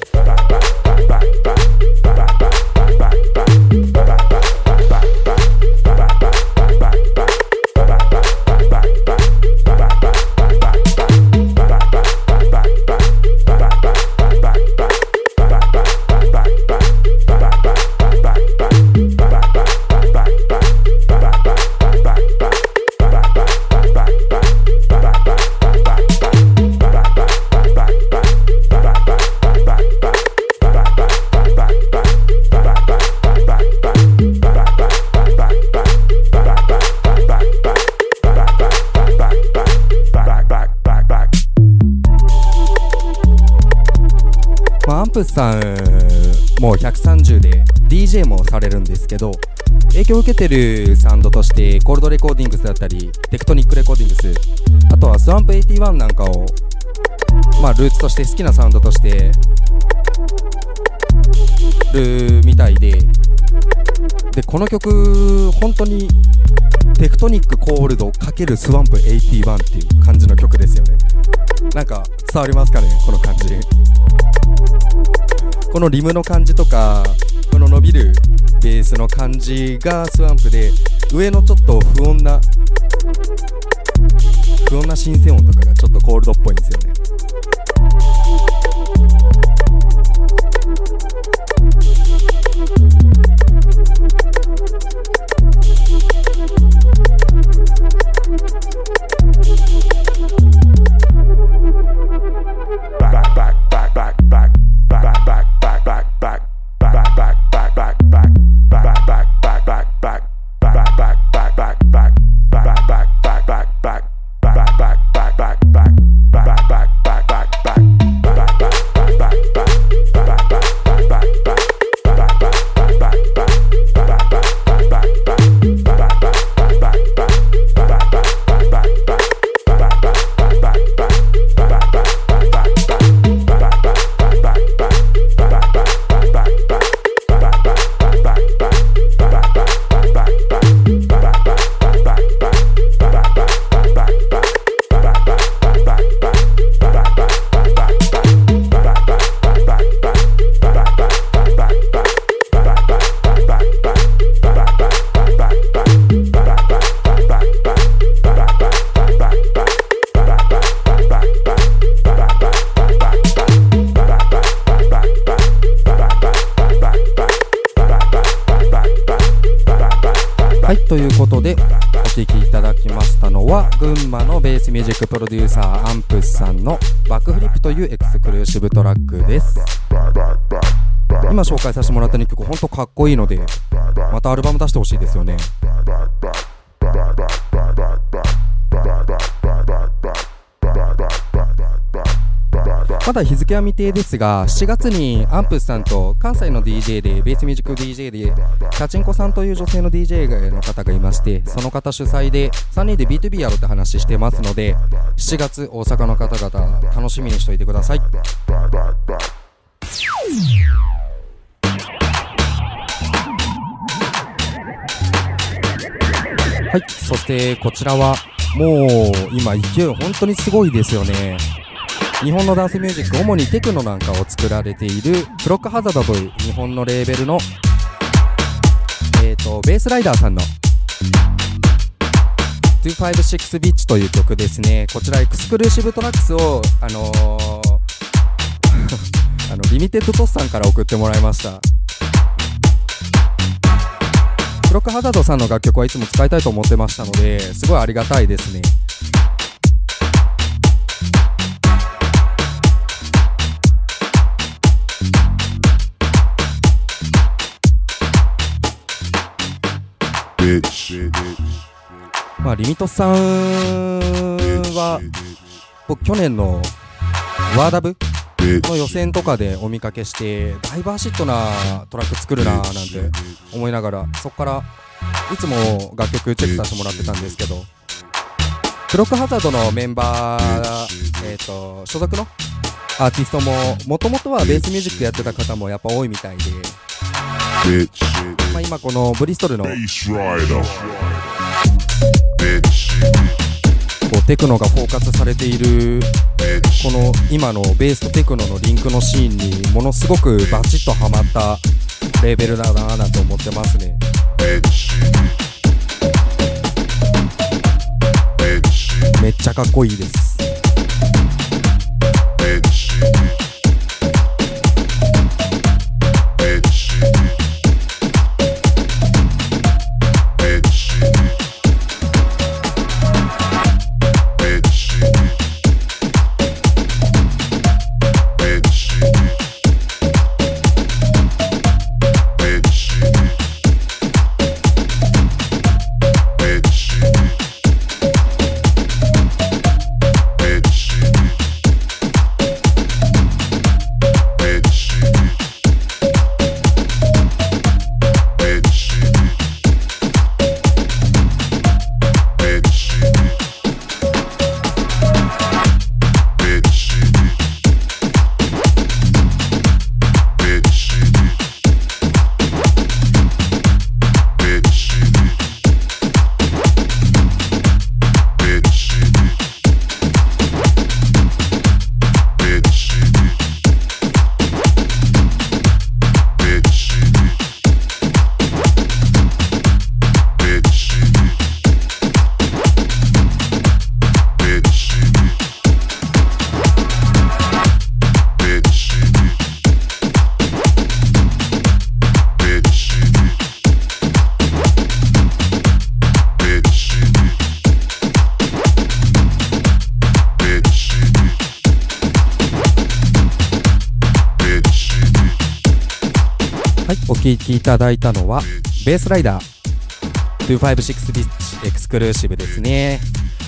れるんですけど影響を受けてるサウンドとして Cold Recordings だったり Tectonic Recordings あとは Swamp 81なんかをまあルーツとして好きなサウンドとしてるみたいででこの曲本当に Tectonic Cold×Swamp 81っていう感じの曲ですよね。なんか伝わりますかねこの感じ。このリムの感じとかこの伸びるベースの感じがスワンプで上のちょっと不穏な不穏な新鮮音とかがちょっとコールドっぽいんですよね。というエクスクルーシブトラックです。今紹介させてもらった2曲ほんとかっこいいのでまたアルバム出してほしいですよね。まだ日付は未定ですが、7月にアンプスさんと関西の DJ で、ベースミュージック DJ で、チャチンコさんという女性の DJ の方がいまして、その方主催で3人で B2B やろうって話してますので、7月大阪の方々楽しみにしておいてください。はい、そしてこちらはもう今勢い本当にすごいですよね。日本のダンスミュージック、主にテクノなんかを作られているクロックハザードという日本のレーベルの、えーと、ベースライダーさんの256ビッチという曲ですね。こちらエクスクルーシブトラックスを、あのー あの、リミテッドトスさんから送ってもらいました。クロックハザードさんの楽曲はいつも使いたいと思ってましたので、すごいありがたいですね。Bitch! まあ、リミットさんは、僕去年のワーダブの予選とかでお見かけして、ダイバーシットなトラック作るななんて思いながら、そこからいつも楽曲チェックさせてもらってたんですけど、クロックハザードのメンバー、えっ、ー、と、所属のアーティストも、もともとはベースミュージックやってた方もやっぱ多いみたいで、まあ、今このブリストルのこうテクノがフォーカスされているこの今のベースとテクノのリンクのシーンにものすごくバチッとはまったレーベルだなぁなんて思ってますね。めっちゃかっこいいです。聴きいただいたのは、ベースライダー256ビッチエクスクルーシブですね。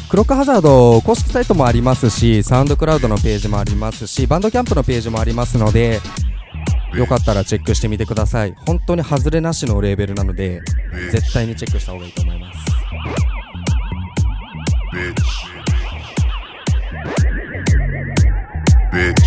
クロックハザード公式サイトもありますし、サウンドクラウドのページもありますし、バンドキャンプのページもありますので、よかったらチェックしてみてください。本当に外れなしのレーベルなので、絶対にチェックした方がいいと思います。Bitch. Bitch.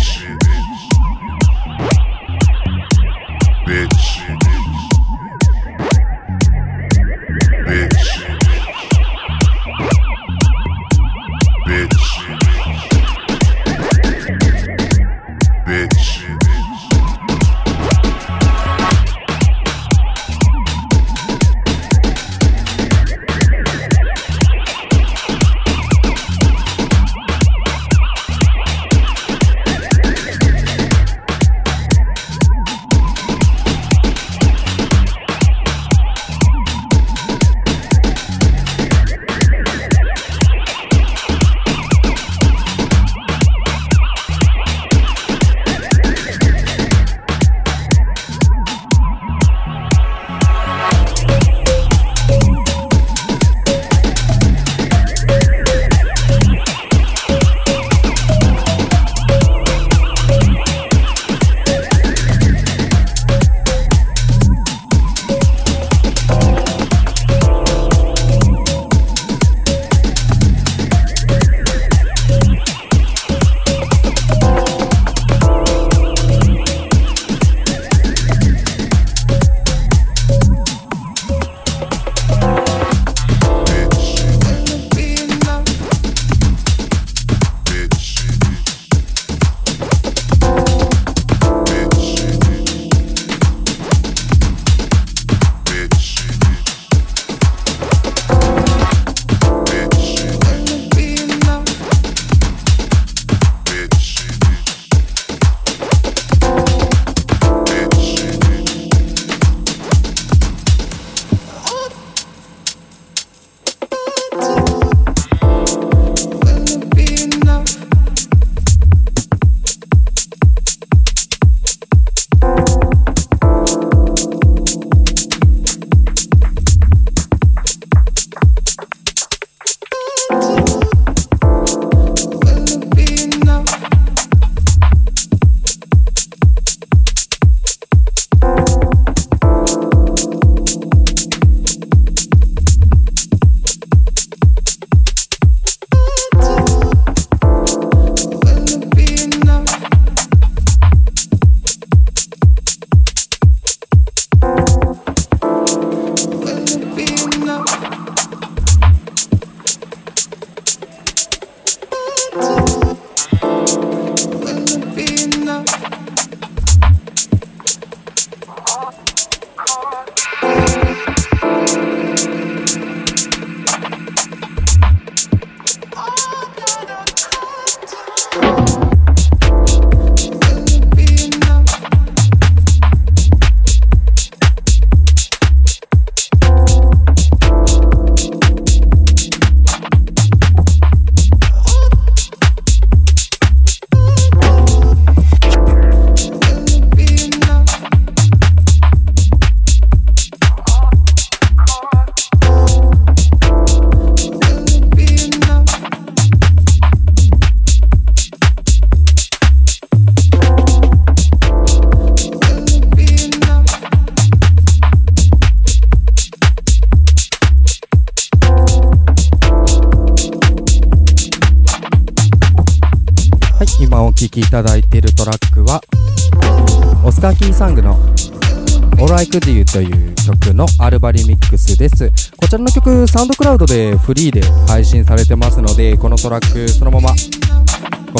という曲のアルバリミックスです。こちらの曲サウンドクラウドでフリーで配信されてますのでこのトラックそのままコ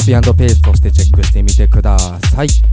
ピーペーストしてチェックしてみてください。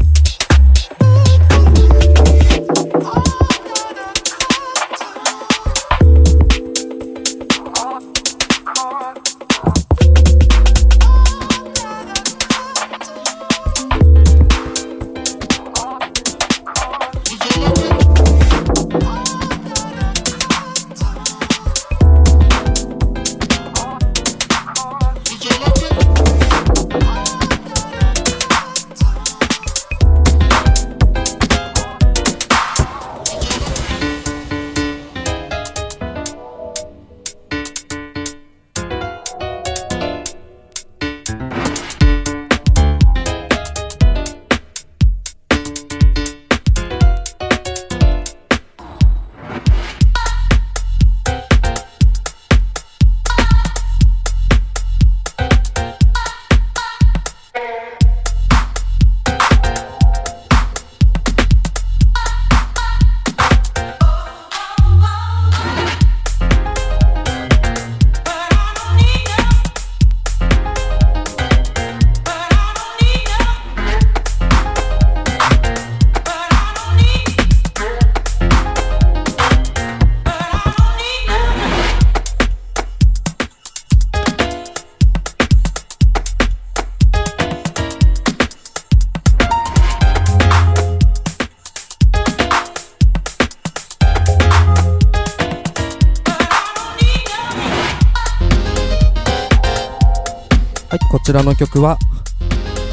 らの曲は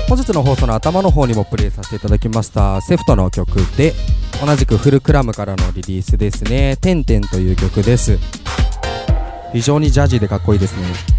本日の放送の頭の方にもプレイさせていただきましたセフトの曲で同じくフルクラムからのリリースですね「てんてん」という曲です。非常にジャジーでかっこいいですね。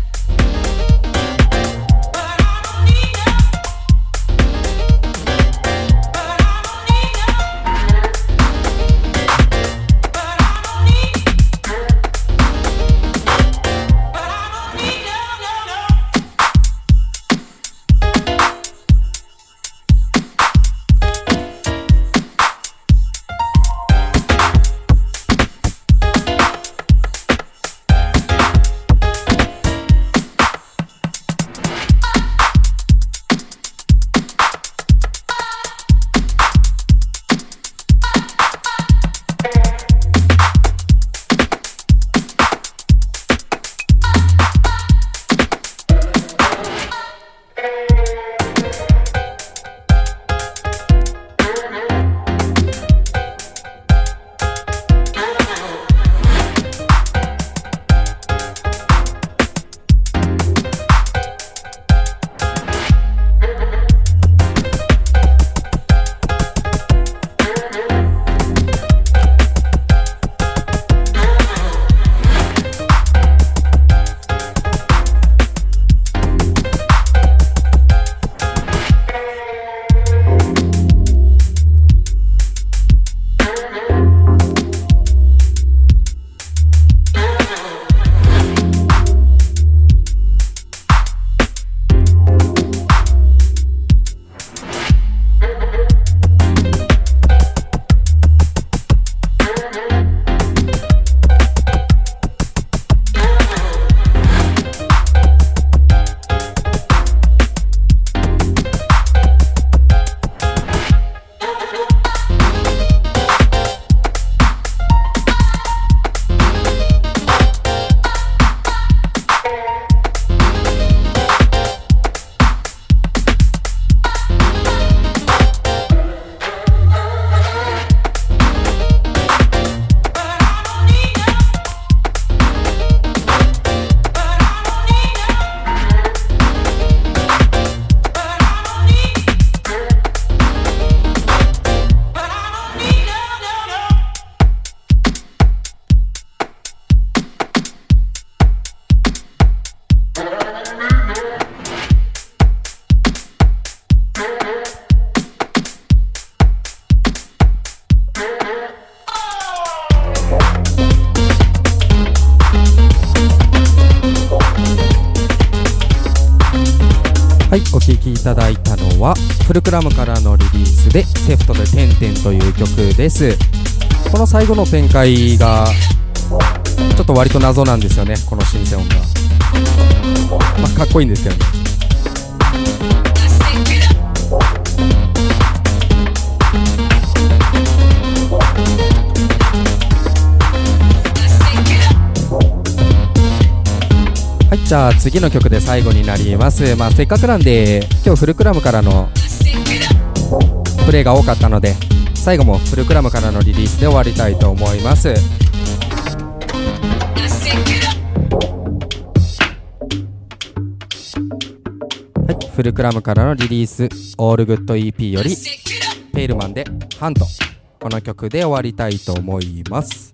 ラムからのリリースでセフトで「てんてん」という曲です。この最後の展開がちょっと割と謎なんですよねこのシンセ音が。まあかっこいいんですよね。はいじゃあ次の曲で最後になります。まあせっかくなんで今日フルクラムからのプレイが多かったので最後もフルクラムからのリリースで終わりたいと思います。はいフルクラムからのリリース「オールグッド EP よりペールマンで「ハント」この曲で終わりたいと思います。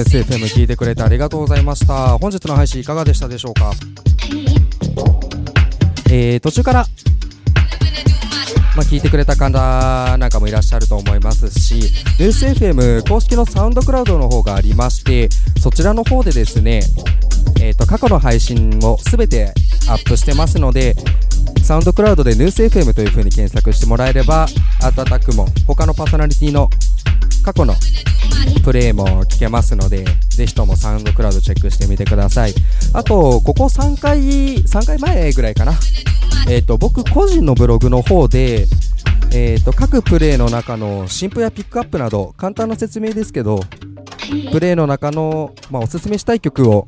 NSFM 聞いてくれてありがとうございました。本日の配信いかがでしたでしょうか？えー、途中からまあ、聞いてくれた方なんかもいらっしゃると思いますし、ニュース FM 公式のサウンドクラウドの方がありまして、そちらの方でですね、えー、と過去の配信をすべてアップしてますので、サウンドクラウドでニュース FM という風に検索してもらえれば、アートアタックも他のパーソナリティの過去のプレイも聞けますので、ぜひともサウンドクラウドチェックしてみてください。あと、ここ3回、3回前ぐらいかな。えっ、と、僕個人のブログの方で、えっ、と、各プレイの中の新譜やピックアップなど、簡単な説明ですけど、プレイの中の、まあ、おすすめしたい曲を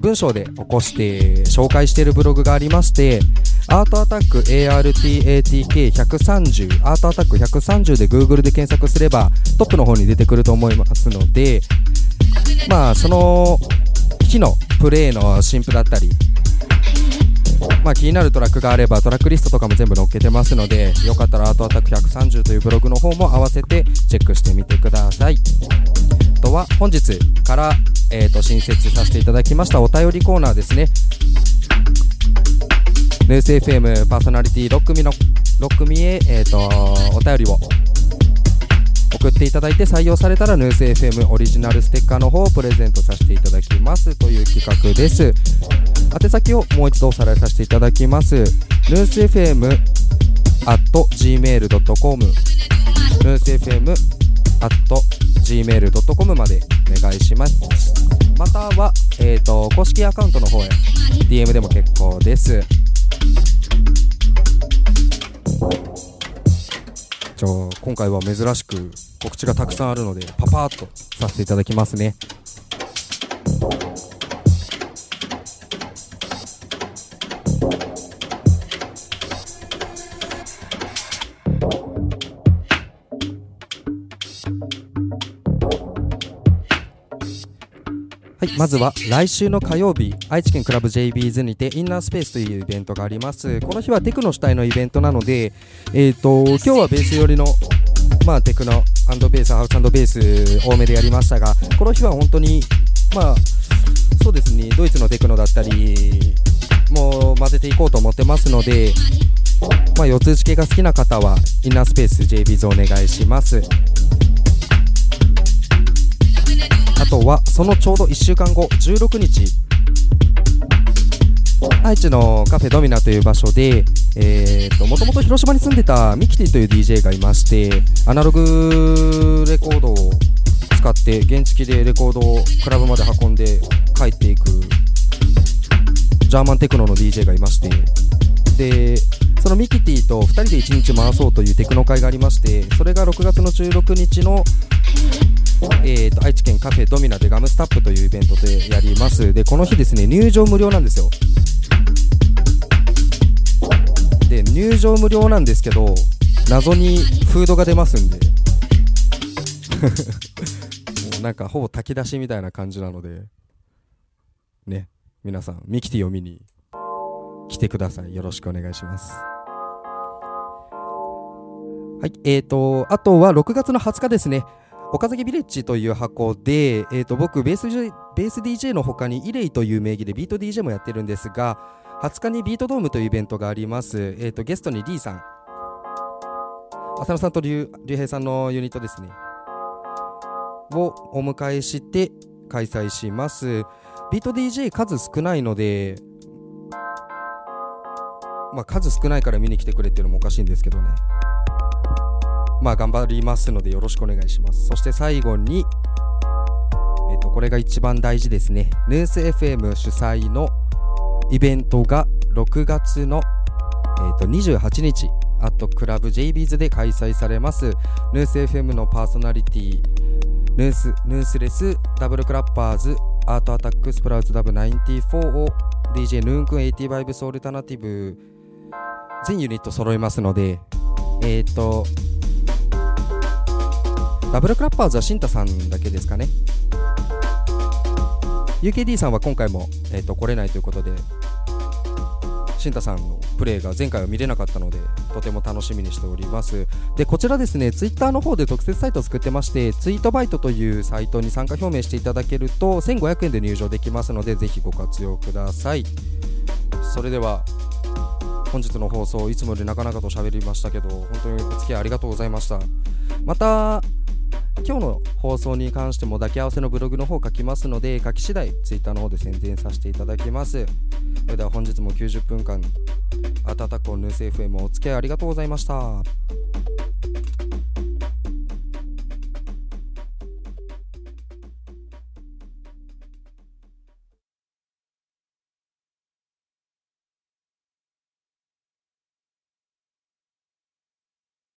文章で起こして紹介しているブログがありまして、アートアタック ARTATK130 アートアタック130で Google で検索すればトップの方に出てくると思いますのでまあその日のプレイの新譜だったりまあ気になるトラックがあればトラックリストとかも全部載っけてますのでよかったらアートアタック130というブログの方も合わせてチェックしてみてください。あとは本日から、えー、と新設させていただきましたお便りコーナーですね。ヌース FM パーソナリティ6組の6組へ、えー、とお便りを。送っていただいて採用されたらヌース FM オリジナルステッカーの方をプレゼントさせていただきます。という企画です。宛先をもう一度おさらいさせていただきます。ヌース FM at gmail.com ヌース FM at gmail.com までお願いします。または、えー、と公式アカウントの方へ。DM でも結構です。じゃあ今回は珍しく告知がたくさんあるのでパパーっとさせていただきますね。はい、まずは来週の火曜日、愛知県クラブ JBs にてインナースペースというイベントがあります。この日はテクノ主体のイベントなので、えっ、と、今日はベース寄りの、まあ、テクノベース、ハウスベース多めでやりましたが、この日は本当に、まあ、そうですね、ドイツのテクノだったり、もう混ぜていこうと思ってますので、まあ、四つ打ち系が好きな方は、インナースペース JBs お願いします。あとはそのちょうど1週間後16日。愛知のカフェドミナという場所でもともと広島に住んでたミキティという DJ がいましてアナログレコードを使って原付でレコードをクラブまで運んで帰っていくジャーマンテクノの DJ がいまして。でそのミキティと2人で1日回そうというテクノ会がありましてそれが6月の16日のえーと、愛知県カフェドミナでガムスタップというイベントでやります。でこの日ですね入場無料なんですよ。で入場無料なんですけど謎にフードが出ますんで。もうなんかほぼ炊き出しみたいな感じなので。ね皆さんミキティを見に来てください。よろしくお願いします。はいえーとあとは6月の20日ですね。岡崎ビレッジという箱で、えー、と僕ベース、ベース DJ の他にイレイという名義でビート DJ もやってるんですが20日にビートドームというイベントがあります、えー、とゲストにリーさん。浅野さんと竜平さんのユニットですね。をお迎えして開催します。ビート DJ 数少ないのでまあ数少ないから見に来てくれっていうのもおかしいんですけどね。まあ頑張りますのでよろしくお願いします。そして最後にえっ、ー、とこれが一番大事ですね。ヌース FM 主催のイベントが6月の、えー、と28日アットクラブ JBs で開催されますヌース FM のパーソナリティヌースヌースレスダブルクラッパーズアートアタックスプラウトダブ94を DJ ヌーンくん80バイブスオルタナティブ全ユニット揃いますのでえっ、ー、とダブルクラッパーズはシンタさんだけですかね。UKD さんは今回も、えーと、来れないということでシンタさんのプレーが前回は見れなかったのでとても楽しみにしております。でこちらですねツイッターの方で特設サイトを作ってましてツイートバイトというサイトに参加表明していただけると1500円で入場できますのでぜひご活用ください。それでは本日の放送いつもよりなかなかと喋りましたけど本当にお付き合いありがとうございました。また今日の放送に関しても抱き合わせのブログの方書きますので書き次第 Twitter の方で宣伝させていただきます。それでは本日も90分間アタタコヌース FM お付き合いありがとうございました。